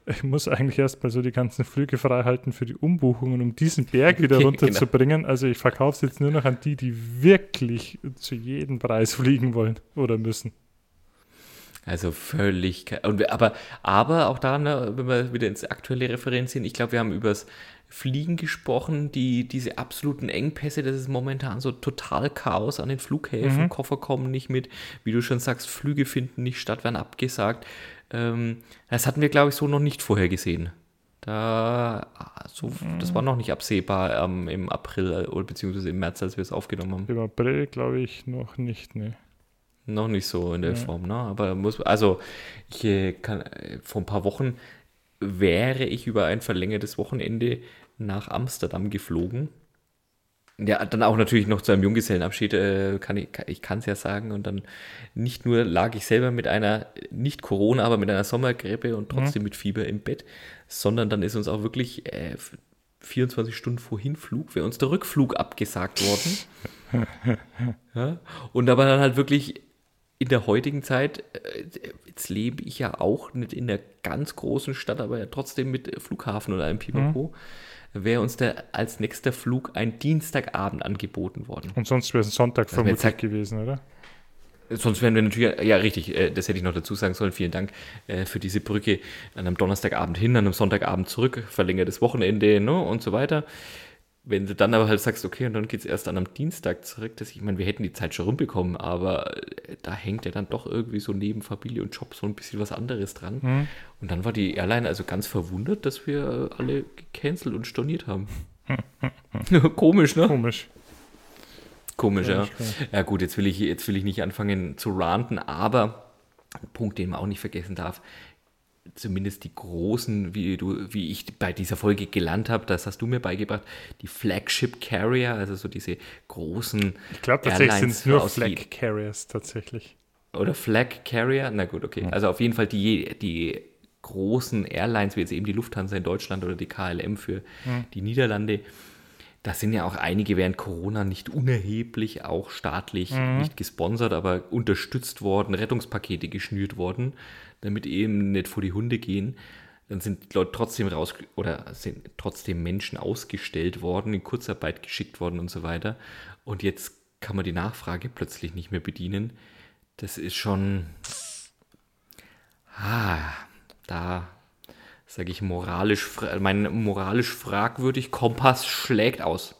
ich muss eigentlich erstmal so die ganzen Flüge frei halten für die Umbuchungen, um diesen Berg wieder runterzubringen. Genau. Also ich verkaufe es jetzt nur noch an die, die wirklich zu jedem Preis fliegen wollen oder müssen. Also völlig. Und, aber, aber auch da, ne, wenn wir wieder ins aktuelle Referenz sehen, ich glaube, wir haben über das Fliegen gesprochen, die, diese absoluten Engpässe, das ist momentan so total Chaos an den Flughäfen, mhm. Koffer kommen nicht mit, wie du schon sagst, Flüge finden nicht statt, werden abgesagt. Ähm, das hatten wir, glaube ich, so noch nicht vorher gesehen. Da, so, mhm. das war noch nicht absehbar ähm, im April oder beziehungsweise im März, als wir es aufgenommen haben. Im April, glaube ich, noch nicht, ne. Noch nicht so in der ja. Form, ne? Aber muss, also ich kann, vor ein paar Wochen wäre ich über ein verlängertes Wochenende nach Amsterdam geflogen. Ja, dann auch natürlich noch zu einem Junggesellenabschied, äh, kann ich, ich kann es ja sagen. Und dann nicht nur lag ich selber mit einer, nicht Corona, aber mit einer Sommergrippe und trotzdem mhm. mit Fieber im Bett, sondern dann ist uns auch wirklich äh, 24 Stunden vor Hinflug, wäre uns der Rückflug abgesagt worden. ja, und da war dann halt wirklich in der heutigen Zeit, äh, jetzt lebe ich ja auch nicht in der ganz großen Stadt, aber ja trotzdem mit Flughafen oder einem Pipapo, mhm. wäre uns der als nächster Flug ein Dienstagabend angeboten worden. Und sonst wäre es ein Sonntag das vermutlich halt, gewesen, oder? Sonst wären wir natürlich, ja richtig, äh, das hätte ich noch dazu sagen sollen, vielen Dank äh, für diese Brücke an einem Donnerstagabend hin, an einem Sonntagabend zurück, verlängertes Wochenende ne, und so weiter wenn du dann aber halt sagst, okay, und dann geht es erst an einem Dienstag zurück, dass ich meine, wir hätten die Zeit schon rumbekommen, aber äh, da hängt ja dann doch irgendwie so neben Familie und Job so ein bisschen was anderes dran. Mhm. Und dann war die Airline also ganz verwundert, dass wir alle gecancelt und storniert haben. Komisch, ne? Komisch. Komisch, ja. Ja gut, jetzt will ich, jetzt will ich nicht anfangen zu ranten, aber ein Punkt, den man auch nicht vergessen darf, zumindest die großen, wie du, wie ich bei dieser Folge gelernt habe, das hast du mir beigebracht, die Flagship Carrier, also so diese großen. Ich glaube tatsächlich sind es nur Flag Carriers tatsächlich. Oder Flag Carrier? Na gut, okay. Also auf jeden Fall die, die großen Airlines, wie jetzt eben die Lufthansa in Deutschland oder die KLM für mhm. die Niederlande. Da sind ja auch einige während Corona nicht unerheblich, auch staatlich mhm. nicht gesponsert, aber unterstützt worden, Rettungspakete geschnürt worden damit eben nicht vor die Hunde gehen. Dann sind Leute trotzdem raus oder sind trotzdem Menschen ausgestellt worden, in Kurzarbeit geschickt worden und so weiter. Und jetzt kann man die Nachfrage plötzlich nicht mehr bedienen. Das ist schon. Ah, da sage ich moralisch, mein moralisch fragwürdig Kompass schlägt aus.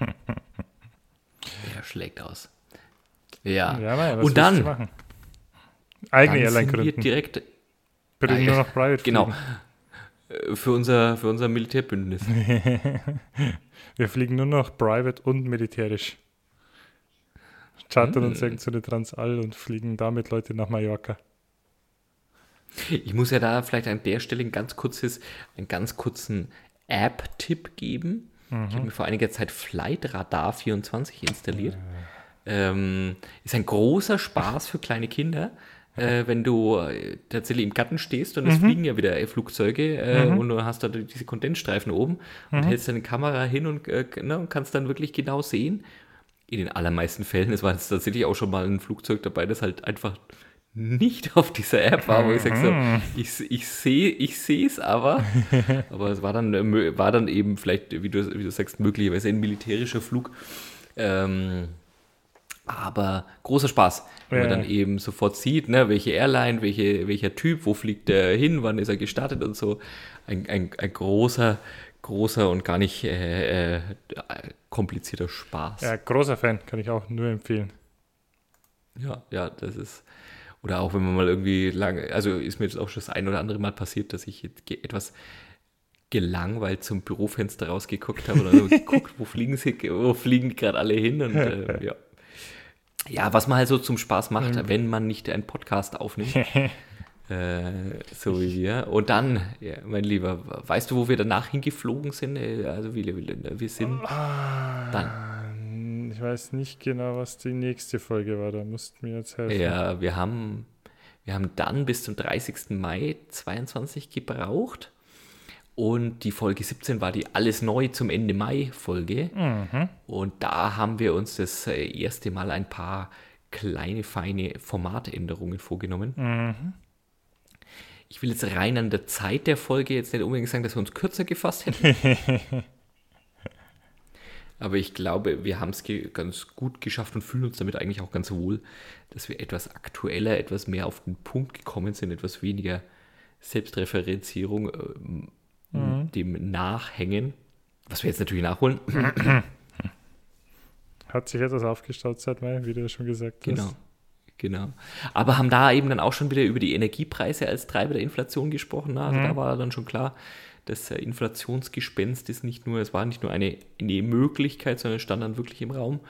Er schlägt aus. Ja. ja und dann Eigene Airline gründen. direkt. Bitte nur noch Private Genau. Äh, für unser, für unser Militärbündnis. Wir fliegen nur noch private und militärisch. Chartern hm. uns irgendeine Transall und fliegen damit Leute nach Mallorca. Ich muss ja da vielleicht an der Stelle ein ganz kurzes, einen ganz kurzen App-Tipp geben. Mhm. Ich habe mir vor einiger Zeit Flight Radar 24 installiert. Ja. Ähm, ist ein großer Spaß für kleine Kinder äh, wenn du äh, tatsächlich im Garten stehst und es mhm. fliegen ja wieder äh, Flugzeuge äh, mhm. und du hast da diese Kondensstreifen oben mhm. und hältst deine Kamera hin und, äh, ne, und kannst dann wirklich genau sehen. In den allermeisten Fällen, es war jetzt tatsächlich auch schon mal ein Flugzeug dabei, das halt einfach nicht auf dieser App war, wo ich sage so, mhm. ich, ich sehe ich es aber, aber es war dann, äh, war dann eben vielleicht, wie du, wie du sagst, möglicherweise ein militärischer Flug. Ähm, aber großer Spaß, wenn ja. man dann eben sofort sieht, ne, welche Airline, welche, welcher Typ, wo fliegt der hin, wann ist er gestartet und so. Ein, ein, ein großer, großer und gar nicht äh, äh, komplizierter Spaß. Ja, großer Fan, kann ich auch nur empfehlen. Ja, ja, das ist. Oder auch wenn man mal irgendwie lange, also ist mir jetzt auch schon das ein oder andere Mal passiert, dass ich etwas gelangweilt zum Bürofenster rausgeguckt habe oder geguckt, wo fliegen sie, wo fliegen gerade alle hin und äh, ja. Ja, was man halt so zum Spaß macht, mhm. wenn man nicht einen Podcast aufnimmt. äh, so wie wir. Und dann, ja, mein Lieber, weißt du, wo wir danach hingeflogen sind? Äh, also wir, wir sind ah, dann. Ich weiß nicht genau, was die nächste Folge war. Da mussten wir jetzt helfen. Ja, wir haben, wir haben dann bis zum 30. Mai 22 gebraucht. Und die Folge 17 war die Alles Neu zum Ende Mai Folge. Mhm. Und da haben wir uns das äh, erste Mal ein paar kleine, feine Formatänderungen vorgenommen. Mhm. Ich will jetzt rein an der Zeit der Folge jetzt nicht unbedingt sagen, dass wir uns kürzer gefasst hätten. Aber ich glaube, wir haben es ganz gut geschafft und fühlen uns damit eigentlich auch ganz wohl, dass wir etwas aktueller, etwas mehr auf den Punkt gekommen sind, etwas weniger Selbstreferenzierung. Ähm, mhm. dem nachhängen. Was wir jetzt natürlich nachholen. Hat sich etwas aufgestaut seit Mai, wie du schon gesagt hast. Genau. Genau. Aber haben da eben dann auch schon wieder über die Energiepreise als Treiber der Inflation gesprochen. Also mhm. da war dann schon klar, das Inflationsgespenst ist nicht nur, es war nicht nur eine, eine Möglichkeit, sondern stand dann wirklich im Raum.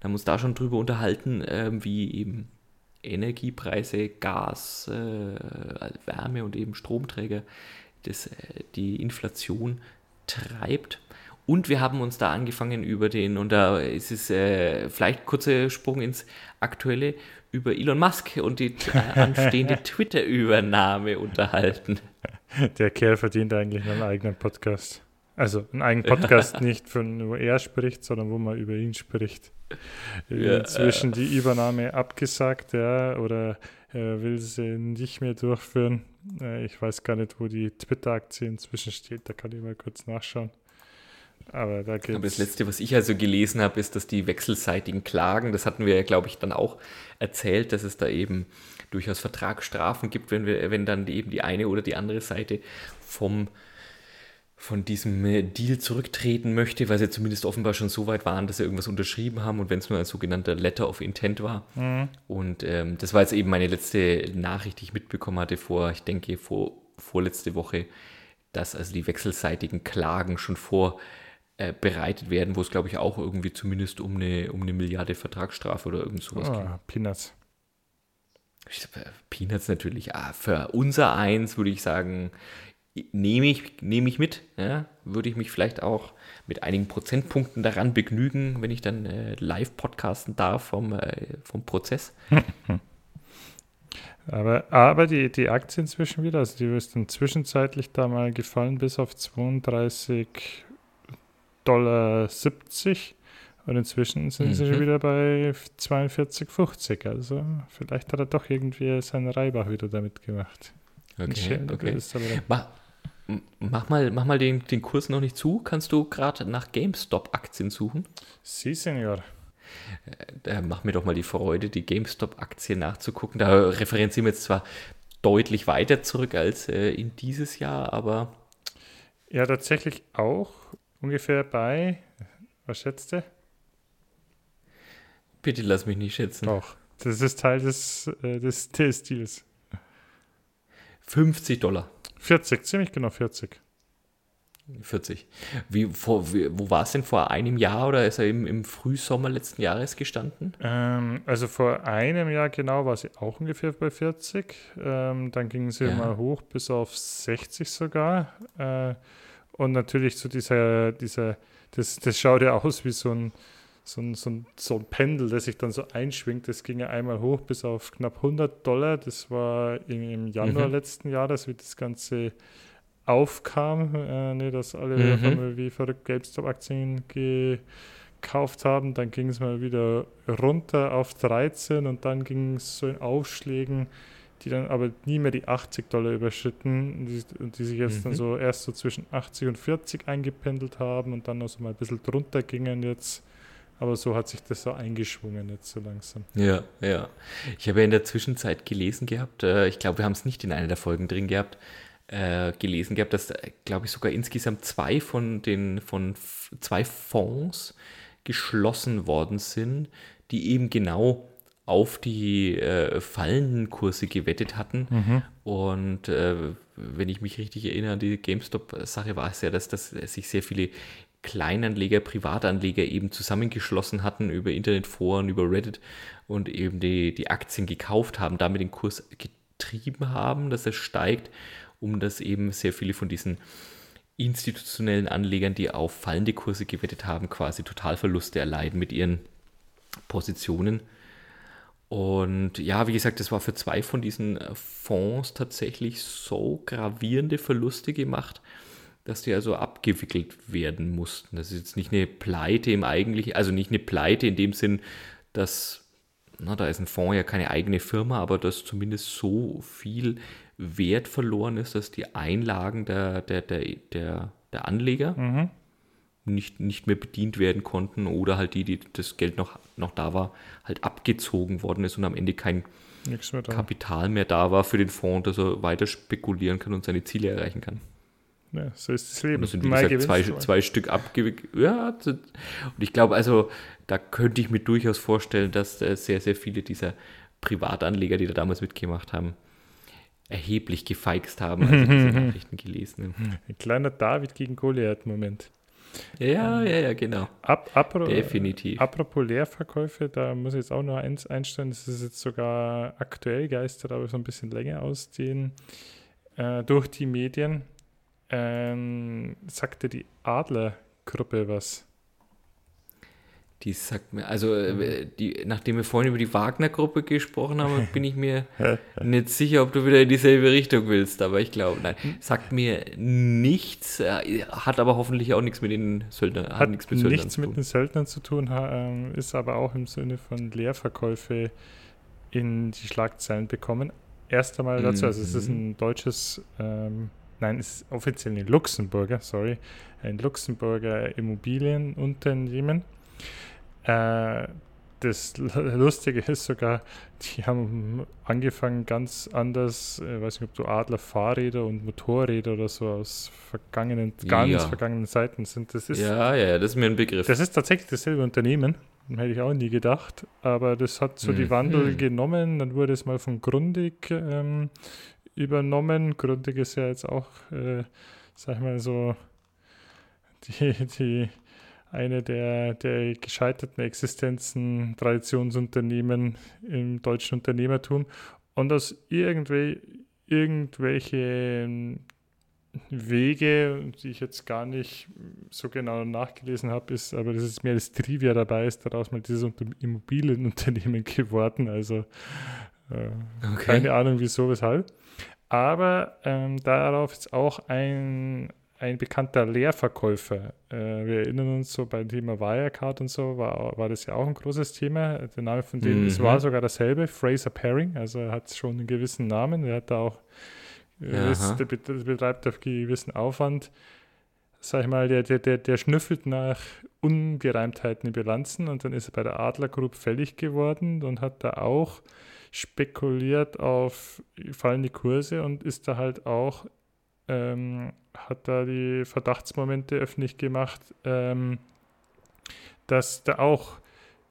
Da uns da schon drüber unterhalten, äh, wie eben Energiepreise, Gas, äh, Wärme und eben Stromträger das, äh, die Inflation treibt. Und wir haben uns da angefangen über den, und da ist es äh, vielleicht kurzer Sprung ins Aktuelle, über Elon Musk und die äh, anstehende Twitter-Übernahme unterhalten. Der Kerl verdient eigentlich einen eigenen Podcast. Also einen eigenen Podcast nicht, von wo er spricht, sondern wo man über ihn spricht. Ja, Inzwischen äh, die Übernahme abgesagt, ja, oder er will sie nicht mehr durchführen. Äh, ich weiß gar nicht, wo die Twitter-Aktie inzwischen steht. Da kann ich mal kurz nachschauen. Aber da geht's. Aber das letzte, was ich also gelesen habe, ist, dass die wechselseitigen Klagen, das hatten wir ja, glaube ich, dann auch erzählt, dass es da eben durchaus Vertragsstrafen gibt, wenn wir, wenn dann eben die eine oder die andere Seite vom von diesem äh, Deal zurücktreten möchte, weil sie zumindest offenbar schon so weit waren, dass sie irgendwas unterschrieben haben und wenn es nur ein sogenannter Letter of Intent war. Mhm. Und ähm, das war jetzt eben meine letzte Nachricht, die ich mitbekommen hatte vor, ich denke, vor vorletzte Woche, dass also die wechselseitigen Klagen schon vorbereitet äh, werden, wo es glaube ich auch irgendwie zumindest um eine, um eine Milliarde Vertragsstrafe oder irgend sowas oh, ging. Peanuts. Peanuts natürlich. Ah, für unser Eins würde ich sagen, nehme ich, nehme ich mit. Ja? Würde ich mich vielleicht auch mit einigen Prozentpunkten daran begnügen, wenn ich dann äh, live podcasten darf vom, äh, vom Prozess. aber, aber die, die Aktie inzwischen wieder, also die ist dann zwischenzeitlich da mal gefallen bis auf 32 Dollar 70 und inzwischen sind mhm. sie schon wieder bei 42,50. Also vielleicht hat er doch irgendwie seinen Reibach wieder damit gemacht. Okay, okay. Mach, Mach mal, mach mal den, den Kurs noch nicht zu. Kannst du gerade nach GameStop-Aktien suchen? Si, Senor. Äh, mach mir doch mal die Freude, die GameStop-Aktien nachzugucken. Da referenzieren wir jetzt zwar deutlich weiter zurück als äh, in dieses Jahr, aber. Ja, tatsächlich auch ungefähr bei, was schätzt du? Bitte lass mich nicht schätzen. Doch, das ist Teil des, äh, des, Deals. 50 Dollar. 40, ziemlich genau 40. 40. Wie, vor, wie, wo war es denn vor einem Jahr oder ist er im, im Frühsommer letzten Jahres gestanden? Ähm, also vor einem Jahr genau war sie auch ungefähr bei 40. Ähm, dann ging sie ja. mal hoch bis auf 60 sogar. Äh, und natürlich so dieser, dieser das, das schaut ja aus wie so ein, so ein, so, ein, so ein Pendel, das sich dann so einschwingt. Das ging ja einmal hoch bis auf knapp 100 Dollar. Das war im, im Januar mhm. letzten Jahres, wie das Ganze aufkam, äh, ne, dass alle mhm. wie verrückt GameStop-Aktien gekauft haben. Dann ging es mal wieder runter auf 13 und dann ging es so in Aufschlägen, die dann aber nie mehr die 80 Dollar überschritten die, die sich jetzt mhm. dann so erst so zwischen 80 und 40 eingependelt haben und dann noch so mal ein bisschen drunter gingen jetzt aber so hat sich das so eingeschwungen jetzt so langsam. Ja, ja. Ich habe ja in der Zwischenzeit gelesen gehabt, äh, ich glaube, wir haben es nicht in einer der Folgen drin gehabt, äh, gelesen gehabt, dass, glaube ich, sogar insgesamt zwei von den von zwei Fonds geschlossen worden sind, die eben genau auf die äh, fallenden Kurse gewettet hatten. Mhm. Und äh, wenn ich mich richtig erinnere, die GameStop-Sache war es ja, dass, dass sich sehr viele Kleinanleger, Privatanleger eben zusammengeschlossen hatten über Internetforen, über Reddit und eben die, die Aktien gekauft haben, damit den Kurs getrieben haben, dass er steigt, um dass eben sehr viele von diesen institutionellen Anlegern, die auf fallende Kurse gewettet haben, quasi Totalverluste erleiden mit ihren Positionen. Und ja, wie gesagt, das war für zwei von diesen äh, Fonds tatsächlich so gravierende Verluste gemacht, dass die also abgewickelt werden mussten. Das ist jetzt nicht eine Pleite im eigentlichen, also nicht eine Pleite in dem Sinn, dass, na, da ist ein Fonds ja keine eigene Firma, aber dass zumindest so viel Wert verloren ist, dass die Einlagen der, der, der, der, der Anleger mhm nicht, nicht mehr bedient werden konnten oder halt die, die das Geld noch, noch da war, halt abgezogen worden ist und am Ende kein mehr Kapital mehr da war für den Fonds, dass er weiter spekulieren kann und seine Ziele erreichen kann. Ja, so ist das Leben. Und das sind, wie Mal gesagt, zwei, zwei Stück abgewickelt. Ja, und ich glaube, also, da könnte ich mir durchaus vorstellen, dass äh, sehr, sehr viele dieser Privatanleger, die da damals mitgemacht haben, erheblich gefeixt haben, als sie diese Nachrichten gelesen haben. Ein kleiner David gegen Goliath-Moment. Ja, ja, ja, genau. Ab, apro, Definitiv. Apropos Leerverkäufe, da muss ich jetzt auch noch eins einstellen. Das ist jetzt sogar aktuell geistert, aber so ein bisschen länger ausdehnen. Äh, durch die Medien ähm, sagte die Adlergruppe was. Die sagt mir, also äh, die, nachdem wir vorhin über die Wagner-Gruppe gesprochen haben, bin ich mir nicht sicher, ob du wieder in dieselbe Richtung willst, aber ich glaube, nein, sagt mir nichts, äh, hat aber hoffentlich auch nichts mit den Söldnern, hat, hat nichts mit Söldnern nichts zu tun. mit den Söldnern zu tun, ähm, ist aber auch im Sinne von Leerverkäufe in die Schlagzeilen bekommen. Erst einmal dazu, also es ist mhm. ein deutsches, ähm, nein, es ist offiziell ein Luxemburger, sorry, ein Luxemburger Immobilienunternehmen äh, das Lustige ist sogar, die haben angefangen ganz anders, ich äh, weiß nicht, ob du Adler Fahrräder und Motorräder oder so aus vergangenen, ganz ja. vergangenen Zeiten sind. Das ist, ja, ja, das ist mir ein Begriff. Das ist tatsächlich dasselbe Unternehmen. Hätte ich auch nie gedacht. Aber das hat so mhm. die Wandel genommen. Dann wurde es mal von Grundig ähm, übernommen. Grundig ist ja jetzt auch, äh, sag ich mal so, die, die eine der, der gescheiterten Existenzen, Traditionsunternehmen im deutschen Unternehmertum. Und aus irgendwie, irgendwelche Wege, die ich jetzt gar nicht so genau nachgelesen habe, ist, aber das ist mehr als Trivia dabei, ist daraus mal dieses Immobilienunternehmen geworden. Also äh, okay. keine Ahnung wieso, weshalb. Aber ähm, darauf ist auch ein ein bekannter Leerverkäufer. Äh, wir erinnern uns so beim Thema Wirecard und so, war, war das ja auch ein großes Thema. Der Name von dem, mhm. war sogar dasselbe, Fraser Paring, also er hat schon einen gewissen Namen, er hat da auch, äh, ist, der betreibt auf gewissen Aufwand. Sag ich mal, der, der, der, der schnüffelt nach Ungereimtheiten in Bilanzen und dann ist er bei der Adler Group fällig geworden und hat da auch spekuliert auf fallende Kurse und ist da halt auch ähm, hat da die Verdachtsmomente öffentlich gemacht, ähm, dass da auch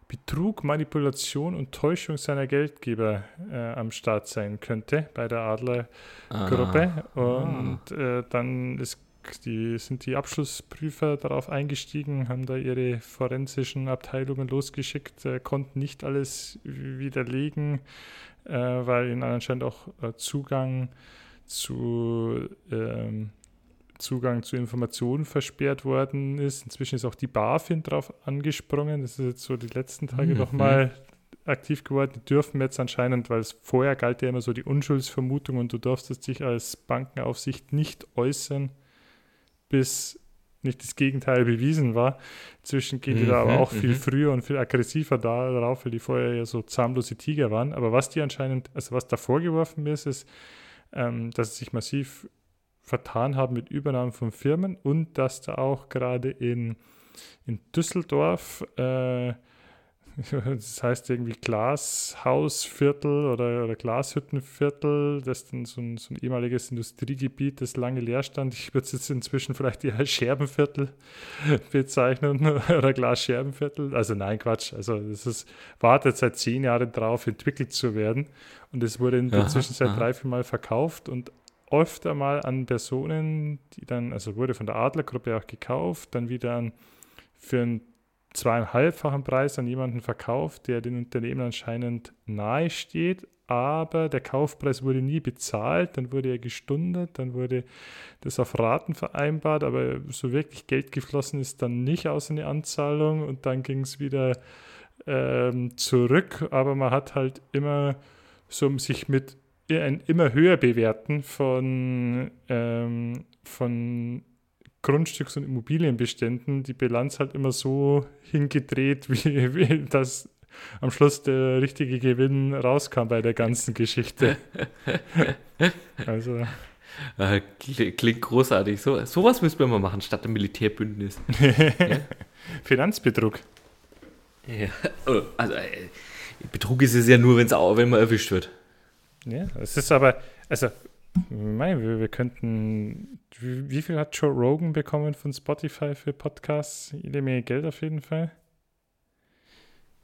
Betrug, Manipulation und Täuschung seiner Geldgeber äh, am Start sein könnte bei der Adler-Gruppe. Ah. Und äh, dann ist die, sind die Abschlussprüfer darauf eingestiegen, haben da ihre forensischen Abteilungen losgeschickt, äh, konnten nicht alles widerlegen, äh, weil ihnen anscheinend auch äh, Zugang zu ähm, Zugang zu Informationen versperrt worden ist. Inzwischen ist auch die BaFin drauf angesprungen. Das ist jetzt so die letzten Tage mhm. nochmal aktiv geworden. Die dürfen jetzt anscheinend, weil es vorher galt ja immer so die Unschuldsvermutung und du durftest dich als Bankenaufsicht nicht äußern, bis nicht das Gegenteil bewiesen war. Inzwischen geht die da aber mhm, auch viel mhm. früher und viel aggressiver da, darauf, weil die vorher ja so zahnlose Tiger waren. Aber was die anscheinend, also was da vorgeworfen ist, ist, ähm, dass sie sich massiv vertan haben mit Übernahmen von Firmen und dass da auch gerade in, in Düsseldorf äh, das heißt irgendwie Glashausviertel oder, oder Glashüttenviertel, das ist dann so ein, so ein ehemaliges Industriegebiet, das lange leer stand. Ich würde es jetzt inzwischen vielleicht eher als Scherbenviertel bezeichnen oder Glasscherbenviertel. Also nein, Quatsch. Also das ist, wartet seit zehn Jahren drauf, entwickelt zu werden. Und es wurde in der Zwischenzeit drei, vier Mal verkauft und öfter mal an Personen, die dann, also wurde von der Adlergruppe auch gekauft, dann wieder an, für einen zweieinhalbfachen Preis an jemanden verkauft, der den Unternehmen anscheinend nahe steht, aber der Kaufpreis wurde nie bezahlt, dann wurde er gestundet, dann wurde das auf Raten vereinbart, aber so wirklich Geld geflossen ist dann nicht aus eine Anzahlung und dann ging es wieder ähm, zurück, aber man hat halt immer so sich mit ein immer höher bewerten von, ähm, von Grundstücks- und Immobilienbeständen die Bilanz halt immer so hingedreht, wie, wie das am Schluss der richtige Gewinn rauskam bei der ganzen Geschichte. also. Äh, klingt großartig. So, sowas müssen wir mal machen, statt ein Militärbündnis. ja? Finanzbetrug. Ja, oh, also äh, Betrug ist es ja nur, wenn's auch, wenn man erwischt wird. Ja, es ist aber, also, mein, wir, wir könnten, wie, wie, viel hat Joe Rogan bekommen von Spotify für Podcasts? Jede Menge Geld auf jeden Fall.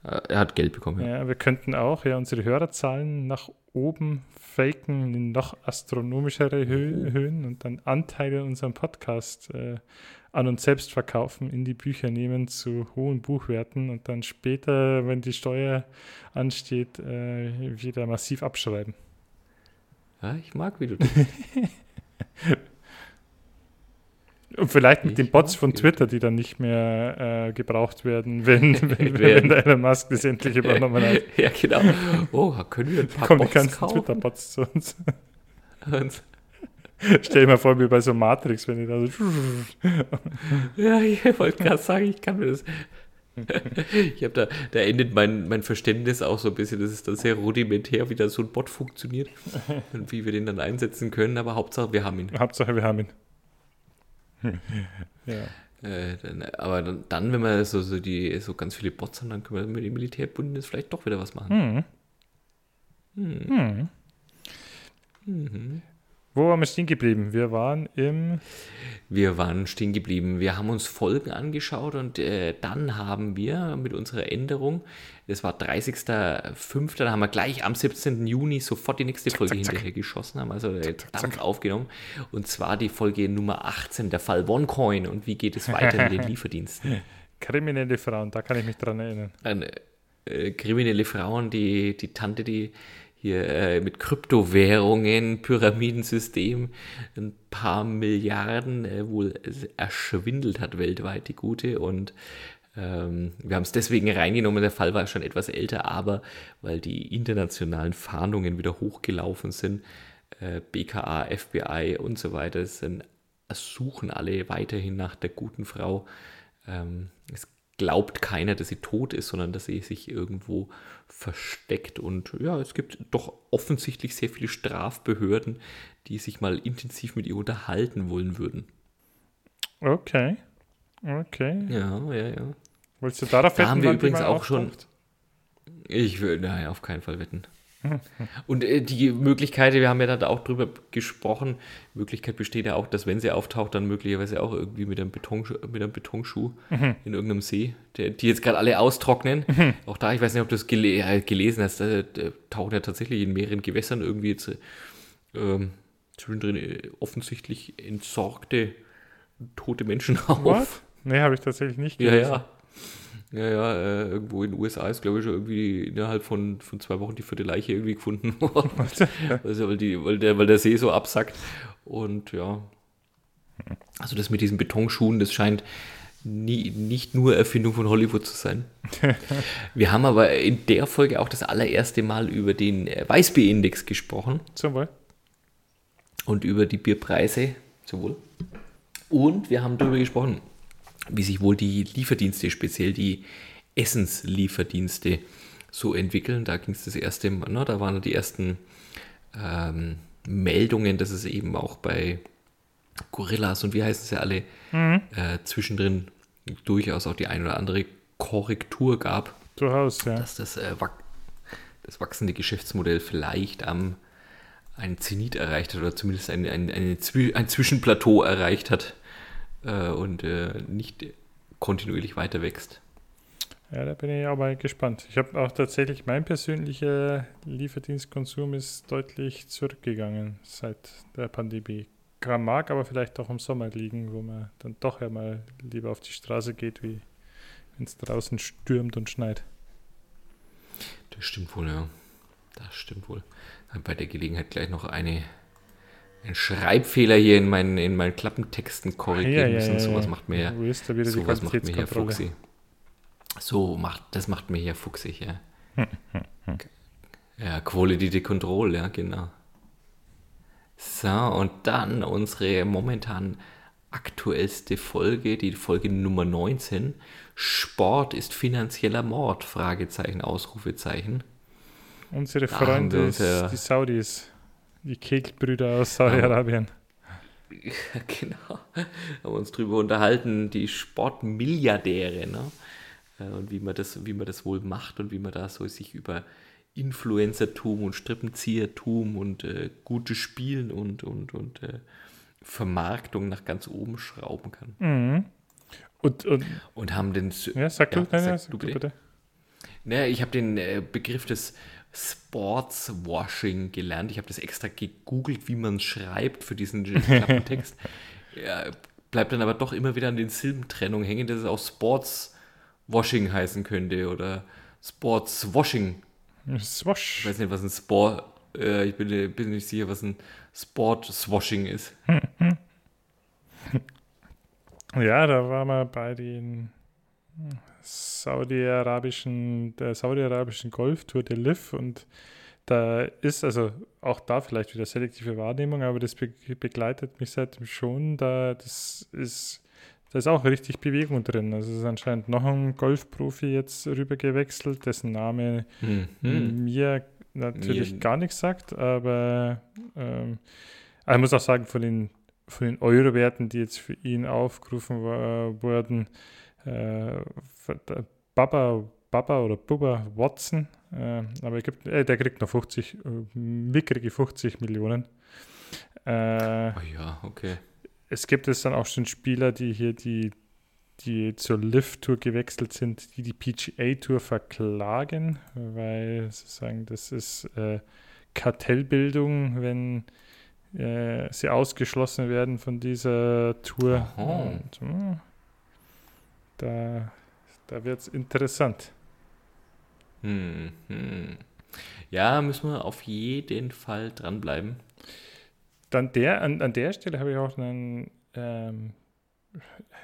Äh, er hat Geld bekommen. Ja, ja wir könnten auch ja unsere Hörerzahlen nach oben faken in noch astronomischere Hö. Höhen und dann Anteile unserem Podcast äh, an uns selbst verkaufen, in die Bücher nehmen zu hohen Buchwerten und dann später, wenn die Steuer ansteht, äh, wieder massiv abschreiben. Ja, ich mag, wie du Und vielleicht mit ich den Bots von Twitter, die dann nicht mehr äh, gebraucht werden, wenn, wenn, wenn Elon Musk das endlich übernommen hat. ja, genau. Oh, können wir ein paar Kommen Bots die ganzen Twitter-Bots zu uns. Und Stell dir mal vor, wie bei so Matrix, wenn die da so. ja, ich wollte gerade sagen, ich kann mir das. ich habe da, da endet mein, mein Verständnis auch so ein bisschen. Das ist dann sehr rudimentär, wie da so ein Bot funktioniert und wie wir den dann einsetzen können. Aber Hauptsache, wir haben ihn. Hauptsache, wir haben ihn. ja. Äh, dann, aber dann, dann, wenn wir so, so, die, so ganz viele Bots haben, dann können wir mit dem Militärbündnis vielleicht doch wieder was machen. Hm. Hm. Mhm. Wo waren wir stehen geblieben? Wir waren im. Wir waren stehen geblieben. Wir haben uns Folgen angeschaut und äh, dann haben wir mit unserer Änderung, das war 30.05., dann haben wir gleich am 17. Juni sofort die nächste Folge zack, zack, hinterher geschossen, haben also zack, Dampf aufgenommen. Und zwar die Folge Nummer 18, der Fall OneCoin und wie geht es weiter mit den Lieferdiensten. Kriminelle Frauen, da kann ich mich dran erinnern. An, äh, kriminelle Frauen, die, die Tante, die hier äh, mit Kryptowährungen, Pyramidensystem ein paar Milliarden äh, wohl erschwindelt hat weltweit, die gute. Und ähm, wir haben es deswegen reingenommen, der Fall war schon etwas älter, aber weil die internationalen Fahndungen wieder hochgelaufen sind, äh, BKA, FBI und so weiter, sind, suchen alle weiterhin nach der guten Frau. Ähm, es glaubt keiner, dass sie tot ist, sondern dass sie sich irgendwo versteckt. Und ja, es gibt doch offensichtlich sehr viele Strafbehörden, die sich mal intensiv mit ihr unterhalten wollen würden. Okay. Okay. Ja, ja, ja. Wolltest du darauf da wetten? Da haben wir übrigens auch schon. Ich würde, naja, auf keinen Fall wetten. Und äh, die Möglichkeit, wir haben ja da auch drüber gesprochen, Möglichkeit besteht ja auch, dass wenn sie auftaucht, dann möglicherweise auch irgendwie mit einem, Beton, mit einem Betonschuh mhm. in irgendeinem See, der, die jetzt gerade alle austrocknen. Mhm. Auch da, ich weiß nicht, ob du es gele äh, gelesen hast, da, da, tauchen ja tatsächlich in mehreren Gewässern irgendwie jetzt ähm, zwischendrin äh, offensichtlich entsorgte tote Menschen auf. What? Nee, habe ich tatsächlich nicht gelesen. Ja, ja. Ja, ja, äh, irgendwo in den USA ist, glaube ich, schon irgendwie innerhalb von, von zwei Wochen die vierte Leiche irgendwie gefunden worden. also, weil, die, weil, der, weil der See so absackt. Und ja. Also das mit diesen Betonschuhen, das scheint nie, nicht nur Erfindung von Hollywood zu sein. Wir haben aber in der Folge auch das allererste Mal über den Weißbierindex gesprochen. Zum Wohl. Und über die Bierpreise. Zum Wohl. Und wir haben darüber gesprochen, wie sich wohl die Lieferdienste, speziell die Essenslieferdienste, so entwickeln. Da ging es das erste Mal, ne, da waren die ersten ähm, Meldungen, dass es eben auch bei Gorillas und wie heißen sie alle mhm. äh, zwischendrin durchaus auch die ein oder andere Korrektur gab. Durchaus, ja. dass das, äh, das wachsende Geschäftsmodell vielleicht am ein Zenit erreicht hat oder zumindest ein, ein, eine, ein Zwischenplateau erreicht hat äh, und äh, nicht kontinuierlich weiter wächst. Ja, da bin ich auch mal gespannt. Ich habe auch tatsächlich, mein persönlicher Lieferdienstkonsum ist deutlich zurückgegangen seit der Pandemie. Kann, mag aber vielleicht auch im Sommer liegen, wo man dann doch ja mal lieber auf die Straße geht, wie wenn es draußen stürmt und schneit. Das stimmt wohl, ja. Das stimmt wohl. Dann bei der Gelegenheit gleich noch eine, einen Schreibfehler hier in meinen, in meinen Klappentexten korrigieren ja, müssen. Ja, ja, sowas macht mir, sowas macht mir hier fuchsig. So macht, das macht mir hier fuchsig, ja. ja, Quality Control, ja, genau. So, und dann unsere momentan aktuellste Folge, die Folge Nummer 19. Sport ist finanzieller Mord? Fragezeichen, Ausrufezeichen. Unsere Freunde, die Saudis, die Kegelbrüder aus Saudi-Arabien. Ja, genau. Haben uns drüber unterhalten, die Sportmilliardäre, ne? Äh, und wie man das, wie man das wohl macht und wie man da so sich über Influencertum und Strippenziehertum und äh, gutes Spielen und, und, und äh, Vermarktung nach ganz oben schrauben kann. Mhm. Und, und, und, haben den. Ja, sag du, ja, sag, sag du, bitte. bitte. Naja, ich habe den äh, Begriff des Sportswashing gelernt. Ich habe das extra gegoogelt, wie man es schreibt für diesen Klappentext. ja, bleibt dann aber doch immer wieder an den Silbentrennungen hängen, dass es auch Sportswashing heißen könnte oder Sportswashing. Swash. Ich weiß nicht, was ein Sport. Äh, ich bin, bin nicht sicher, was ein Sportswashing ist. Ja, da waren wir bei den saudi-arabischen, der saudi-arabischen Golftour der LIV und da ist also auch da vielleicht wieder selektive Wahrnehmung, aber das be begleitet mich seitdem schon. Da das ist, da ist auch richtig Bewegung drin. Also es ist anscheinend noch ein Golfprofi jetzt rüber gewechselt, dessen Name mhm. mir natürlich mir. gar nichts sagt, aber ähm, ich muss auch sagen, von den, von den Euro-Werten, die jetzt für ihn aufgerufen wurden, äh, Baba, Baba oder Bubba Watson, äh, aber gibt, äh, der kriegt noch 50, äh, mickrige 50 Millionen. Äh, oh ja, okay. Es gibt es dann auch schon Spieler, die hier die, die zur Lift-Tour gewechselt sind, die die PGA-Tour verklagen, weil sie sagen, das ist äh, Kartellbildung, wenn äh, sie ausgeschlossen werden von dieser Tour. Und, hm, da da wird es interessant. Hm, hm. Ja, müssen wir auf jeden Fall dranbleiben. Dann der, an, an der Stelle habe ich auch einen, ähm,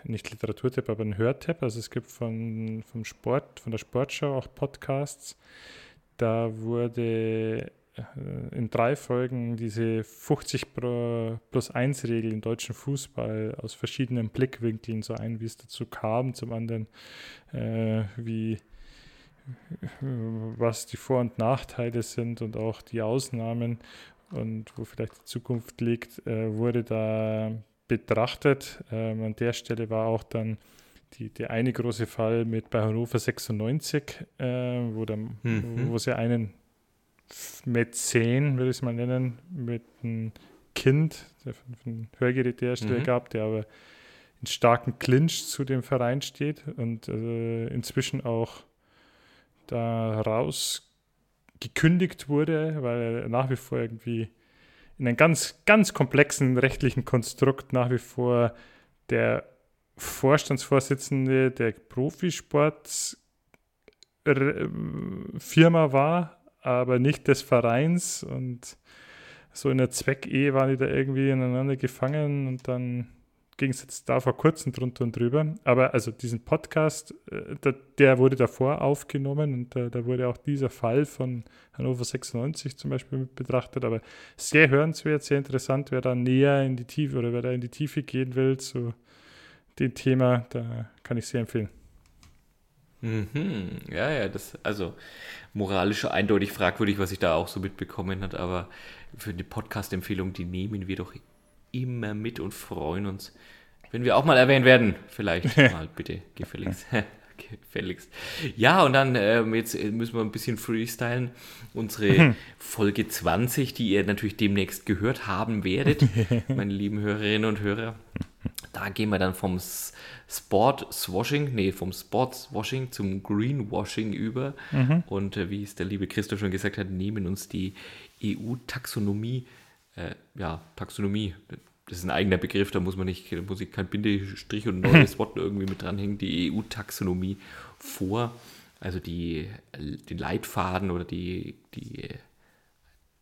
nicht Literaturtipp, aber einen Hörtipp. Also es gibt von, vom Sport, von der Sportschau auch Podcasts. Da wurde in drei Folgen diese 50 plus 1 Regel im deutschen Fußball aus verschiedenen Blickwinkeln, so ein, wie es dazu kam, zum anderen, äh, wie was die Vor- und Nachteile sind und auch die Ausnahmen und wo vielleicht die Zukunft liegt, äh, wurde da betrachtet. Ähm, an der Stelle war auch dann die, der eine große Fall mit bei Hannover 96, äh, wo, dann, mhm. wo sie einen Mäzen, würde ich es mal nennen, mit einem Kind, der von, von Hörgerätehersteller mhm. gab, der aber in starken Clinch zu dem Verein steht und äh, inzwischen auch da raus gekündigt wurde, weil er nach wie vor irgendwie in einem ganz, ganz komplexen rechtlichen Konstrukt nach wie vor der Vorstandsvorsitzende der Profisportfirma war, aber nicht des Vereins und so in der Zweckehe waren die da irgendwie ineinander gefangen und dann ging es jetzt da vor kurzem drunter und drüber. Aber also diesen Podcast, äh, der, wurde davor aufgenommen und da, da, wurde auch dieser Fall von Hannover 96 zum Beispiel mit betrachtet. Aber sehr hörenswert, sehr interessant, wer da näher in die Tiefe oder wer da in die Tiefe gehen will zu dem Thema, da kann ich sehr empfehlen. Mhm. Ja, ja, das, also moralisch eindeutig fragwürdig, was ich da auch so mitbekommen hat, aber für die Podcast-Empfehlung, die nehmen wir doch immer mit und freuen uns, wenn wir auch mal erwähnt werden. Vielleicht mal bitte gefälligst. gefälligst. Ja, und dann ähm, jetzt müssen wir ein bisschen freestylen. Unsere Folge 20, die ihr natürlich demnächst gehört haben werdet, meine lieben Hörerinnen und Hörer. Da gehen wir dann vom Sport-Swashing, nee, vom Sports-Washing zum Greenwashing über. Mhm. Und äh, wie es der liebe Christoph schon gesagt hat, nehmen uns die EU-Taxonomie, äh, ja, Taxonomie, das ist ein eigener Begriff, da muss man nicht, da muss ich kein Bindestrich und ein neues Wort irgendwie mit dranhängen, die EU-Taxonomie vor, also die, die Leitfaden oder die, die,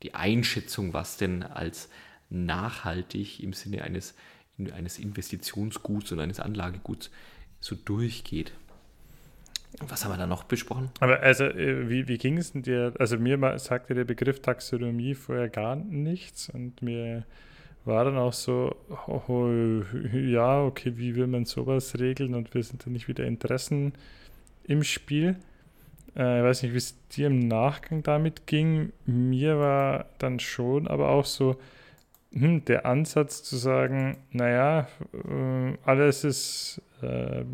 die Einschätzung, was denn als nachhaltig im Sinne eines, eines Investitionsguts und eines Anlageguts so durchgeht. Was haben wir da noch besprochen? Aber also, äh, wie, wie ging es denn dir? Also, mir sagte der Begriff Taxonomie vorher gar nichts und mir war dann auch so, oh, ja, okay, wie will man sowas regeln und wir sind dann nicht wieder Interessen im Spiel. Äh, ich weiß nicht, wie es dir im Nachgang damit ging. Mir war dann schon aber auch so der Ansatz zu sagen, naja, äh, alles ist, äh,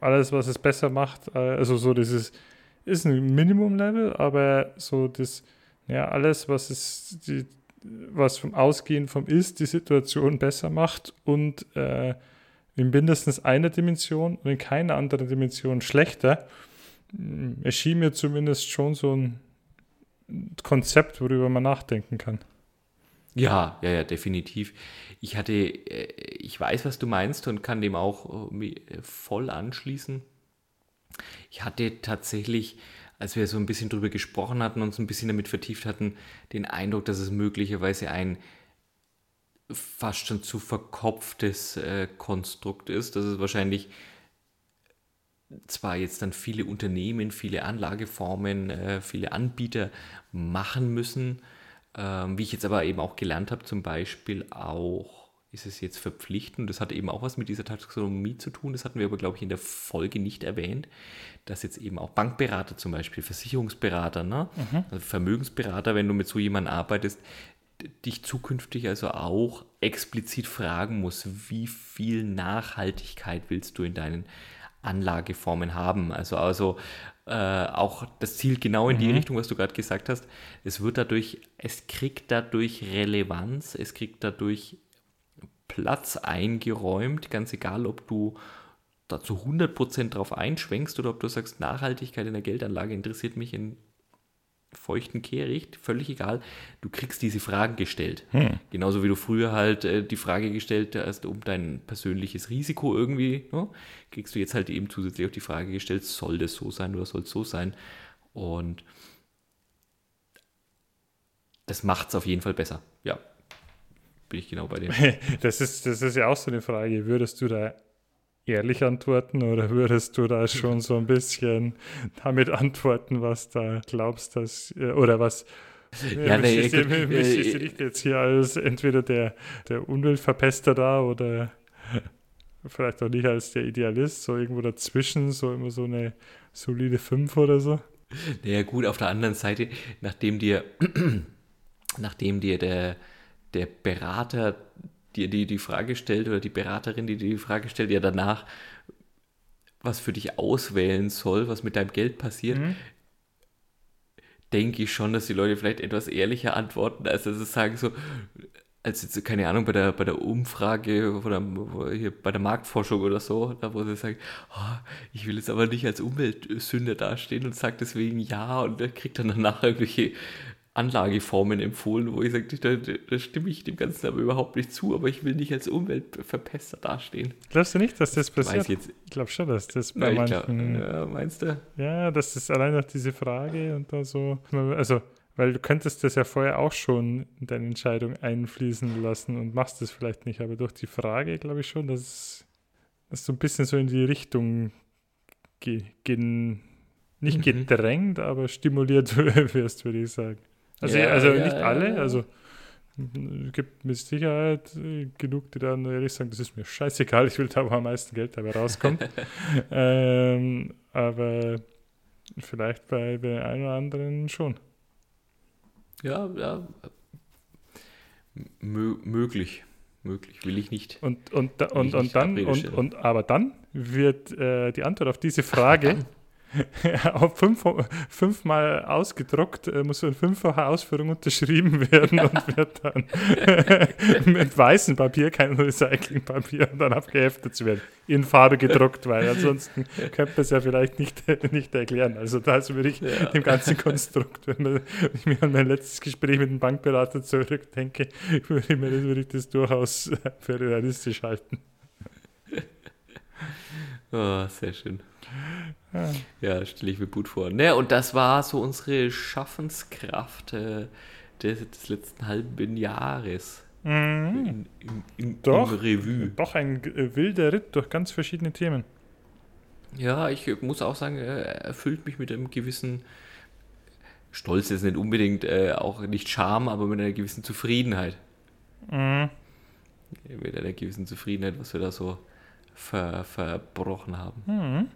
alles, was es besser macht, äh, also so dieses ist ein Minimum-Level, aber so das, ja, alles, was es die, was vom Ausgehen vom Ist die Situation besser macht und äh, in mindestens einer Dimension und in keiner anderen Dimension schlechter, hm, erschien mir zumindest schon so ein Konzept, worüber man nachdenken kann. Ja, ja, ja, definitiv. Ich hatte, äh, ich weiß, was du meinst und kann dem auch äh, voll anschließen. Ich hatte tatsächlich als wir so ein bisschen drüber gesprochen hatten und uns ein bisschen damit vertieft hatten, den Eindruck, dass es möglicherweise ein fast schon zu verkopftes äh, Konstrukt ist, dass es wahrscheinlich zwar jetzt dann viele Unternehmen, viele Anlageformen, äh, viele Anbieter machen müssen, ähm, wie ich jetzt aber eben auch gelernt habe, zum Beispiel auch ist es jetzt verpflichtend. Das hat eben auch was mit dieser Taxonomie zu tun. Das hatten wir aber, glaube ich, in der Folge nicht erwähnt, dass jetzt eben auch Bankberater zum Beispiel, Versicherungsberater, ne? Mhm. Also Vermögensberater, wenn du mit so jemandem arbeitest, dich zukünftig also auch explizit fragen muss, wie viel Nachhaltigkeit willst du in deinen Anlageformen haben. Also, also äh, auch das zielt genau in die mhm. Richtung, was du gerade gesagt hast. Es wird dadurch, es kriegt dadurch Relevanz, es kriegt dadurch Platz eingeräumt, ganz egal, ob du da zu 100% drauf einschwenkst oder ob du sagst, Nachhaltigkeit in der Geldanlage interessiert mich in feuchten Kehricht, völlig egal. Du kriegst diese Fragen gestellt. Hm. Genauso wie du früher halt äh, die Frage gestellt hast, um dein persönliches Risiko irgendwie, ne? kriegst du jetzt halt eben zusätzlich auch die Frage gestellt, soll das so sein oder soll es so sein? Und das macht es auf jeden Fall besser. Ja, bin ich genau bei dir. Das ist, das ist ja auch so eine Frage. Würdest du da ehrlich antworten oder würdest du da schon so ein bisschen damit antworten, was da glaubst, dass äh, oder was ja, nee, ich, ich, ich, ich dich jetzt hier als entweder der, der Umweltverpester da oder vielleicht auch nicht als der Idealist, so irgendwo dazwischen, so immer so eine solide 5 oder so. Naja, gut, auf der anderen Seite, nachdem dir, nachdem dir der, der Berater dir die, die Frage stellt oder die Beraterin, die dir die Frage stellt, ja danach, was für dich auswählen soll, was mit deinem Geld passiert, mhm. denke ich schon, dass die Leute vielleicht etwas ehrlicher antworten, als dass sie sagen so, als jetzt, keine Ahnung, bei der, bei der Umfrage oder hier bei der Marktforschung oder so, da wo sie sagen, oh, ich will jetzt aber nicht als Umweltsünder dastehen und sagt deswegen ja und kriegt dann danach irgendwelche Anlageformen empfohlen, wo ich sage, da, da, stimme ich dem Ganzen aber überhaupt nicht zu, aber ich will nicht als Umweltverpester dastehen. Glaubst du nicht, dass das passiert? Jetzt, ich glaube schon, dass das bei Na, manchen... Glaub, ja, meinst du? Ja, das ist allein noch diese Frage und da so... Also, weil du könntest das ja vorher auch schon in deine Entscheidung einfließen lassen und machst das vielleicht nicht, aber durch die Frage glaube ich schon, dass es so ein bisschen so in die Richtung gehen... Nicht mhm. gedrängt, aber stimuliert wirst, würde ich sagen. Also, ja, also ja, nicht alle, also es gibt mit Sicherheit genug, die dann ehrlich sagen, das ist mir scheißegal, ich will da, wo am meisten Geld dabei rauskommt. ähm, aber vielleicht bei, bei einem oder anderen schon. Ja, ja. Mö möglich. Möglich, will ich nicht. Und, und, und, und dann, und, und, aber dann wird äh, die Antwort auf diese Frage auf fünf, fünfmal ausgedruckt, äh, muss in fünffacher Ausführung unterschrieben werden und wird dann mit weißem Papier, kein Recyclingpapier, dann abgeheftet werden. In Farbe gedruckt, weil ansonsten könnte man es ja vielleicht nicht, nicht erklären. Also das würde ich ja. dem ganzen Konstrukt, wenn, man, wenn, ich mir an mein letztes Gespräch mit dem Bankberater zurückdenke, würde ich, mir das, würde ich das durchaus für realistisch halten. Oh, sehr schön. Ja, ja stelle ich mir gut vor. Ne, und das war so unsere Schaffenskraft äh, des, des, letzten halben Jahres. Mhm. In, in, in, doch, Im Revue. Doch ein äh, wilder Ritt durch ganz verschiedene Themen. Ja, ich muss auch sagen, er erfüllt mich mit einem gewissen Stolz ist nicht unbedingt, äh, auch nicht Scham, aber mit einer gewissen Zufriedenheit. Mhm. Mit einer gewissen Zufriedenheit, was wir da so ver, verbrochen haben. Mhm.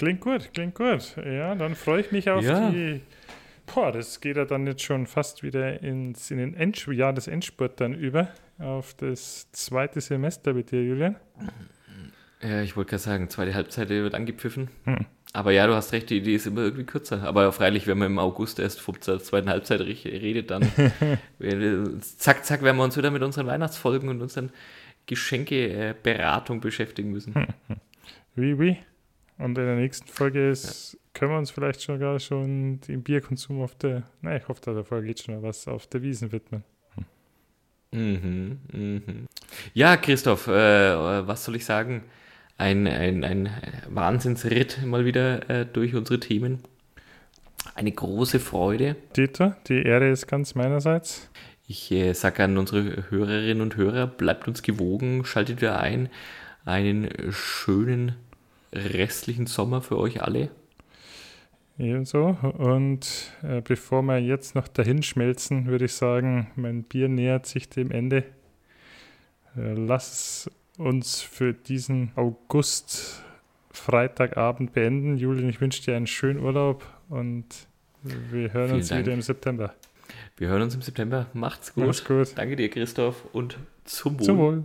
Klingt gut, klingt gut. Ja, dann freue ich mich auf ja. die. Boah, das geht ja dann jetzt schon fast wieder ins in den End Jahr des Endspurt dann über. Auf das zweite Semester mit dir, Julian. Ja, ich wollte gerade sagen, zweite Halbzeit wird angepfiffen. Hm. Aber ja, du hast recht, die Idee ist immer irgendwie kürzer. Aber freilich, wenn man im August erst vom zweiten Halbzeit redet, dann zack, zack, werden wir uns wieder mit unseren Weihnachtsfolgen und unseren Geschenkeberatung beschäftigen müssen. Oui, oui. Und in der nächsten Folge ist, können wir uns vielleicht schon gar schon dem Bierkonsum auf der, nein, ich hoffe, da Folge geht schon was auf der Wiesen widmen. Mhm, mhm. Ja, Christoph, äh, was soll ich sagen? Ein, ein, ein Wahnsinnsritt mal wieder äh, durch unsere Themen. Eine große Freude. Dieter, die Ehre ist ganz meinerseits. Ich äh, sage an unsere Hörerinnen und Hörer, bleibt uns gewogen, schaltet wieder ein. Einen schönen restlichen Sommer für euch alle. Ebenso. Und äh, bevor wir jetzt noch dahin schmelzen, würde ich sagen, mein Bier nähert sich dem Ende. Äh, lass uns für diesen August Freitagabend beenden. Julian, ich wünsche dir einen schönen Urlaub und wir hören Vielen uns Dank. wieder im September. Wir hören uns im September. Macht's gut. Macht's gut. Danke dir, Christoph, und zum Wohl. Zum Wohl.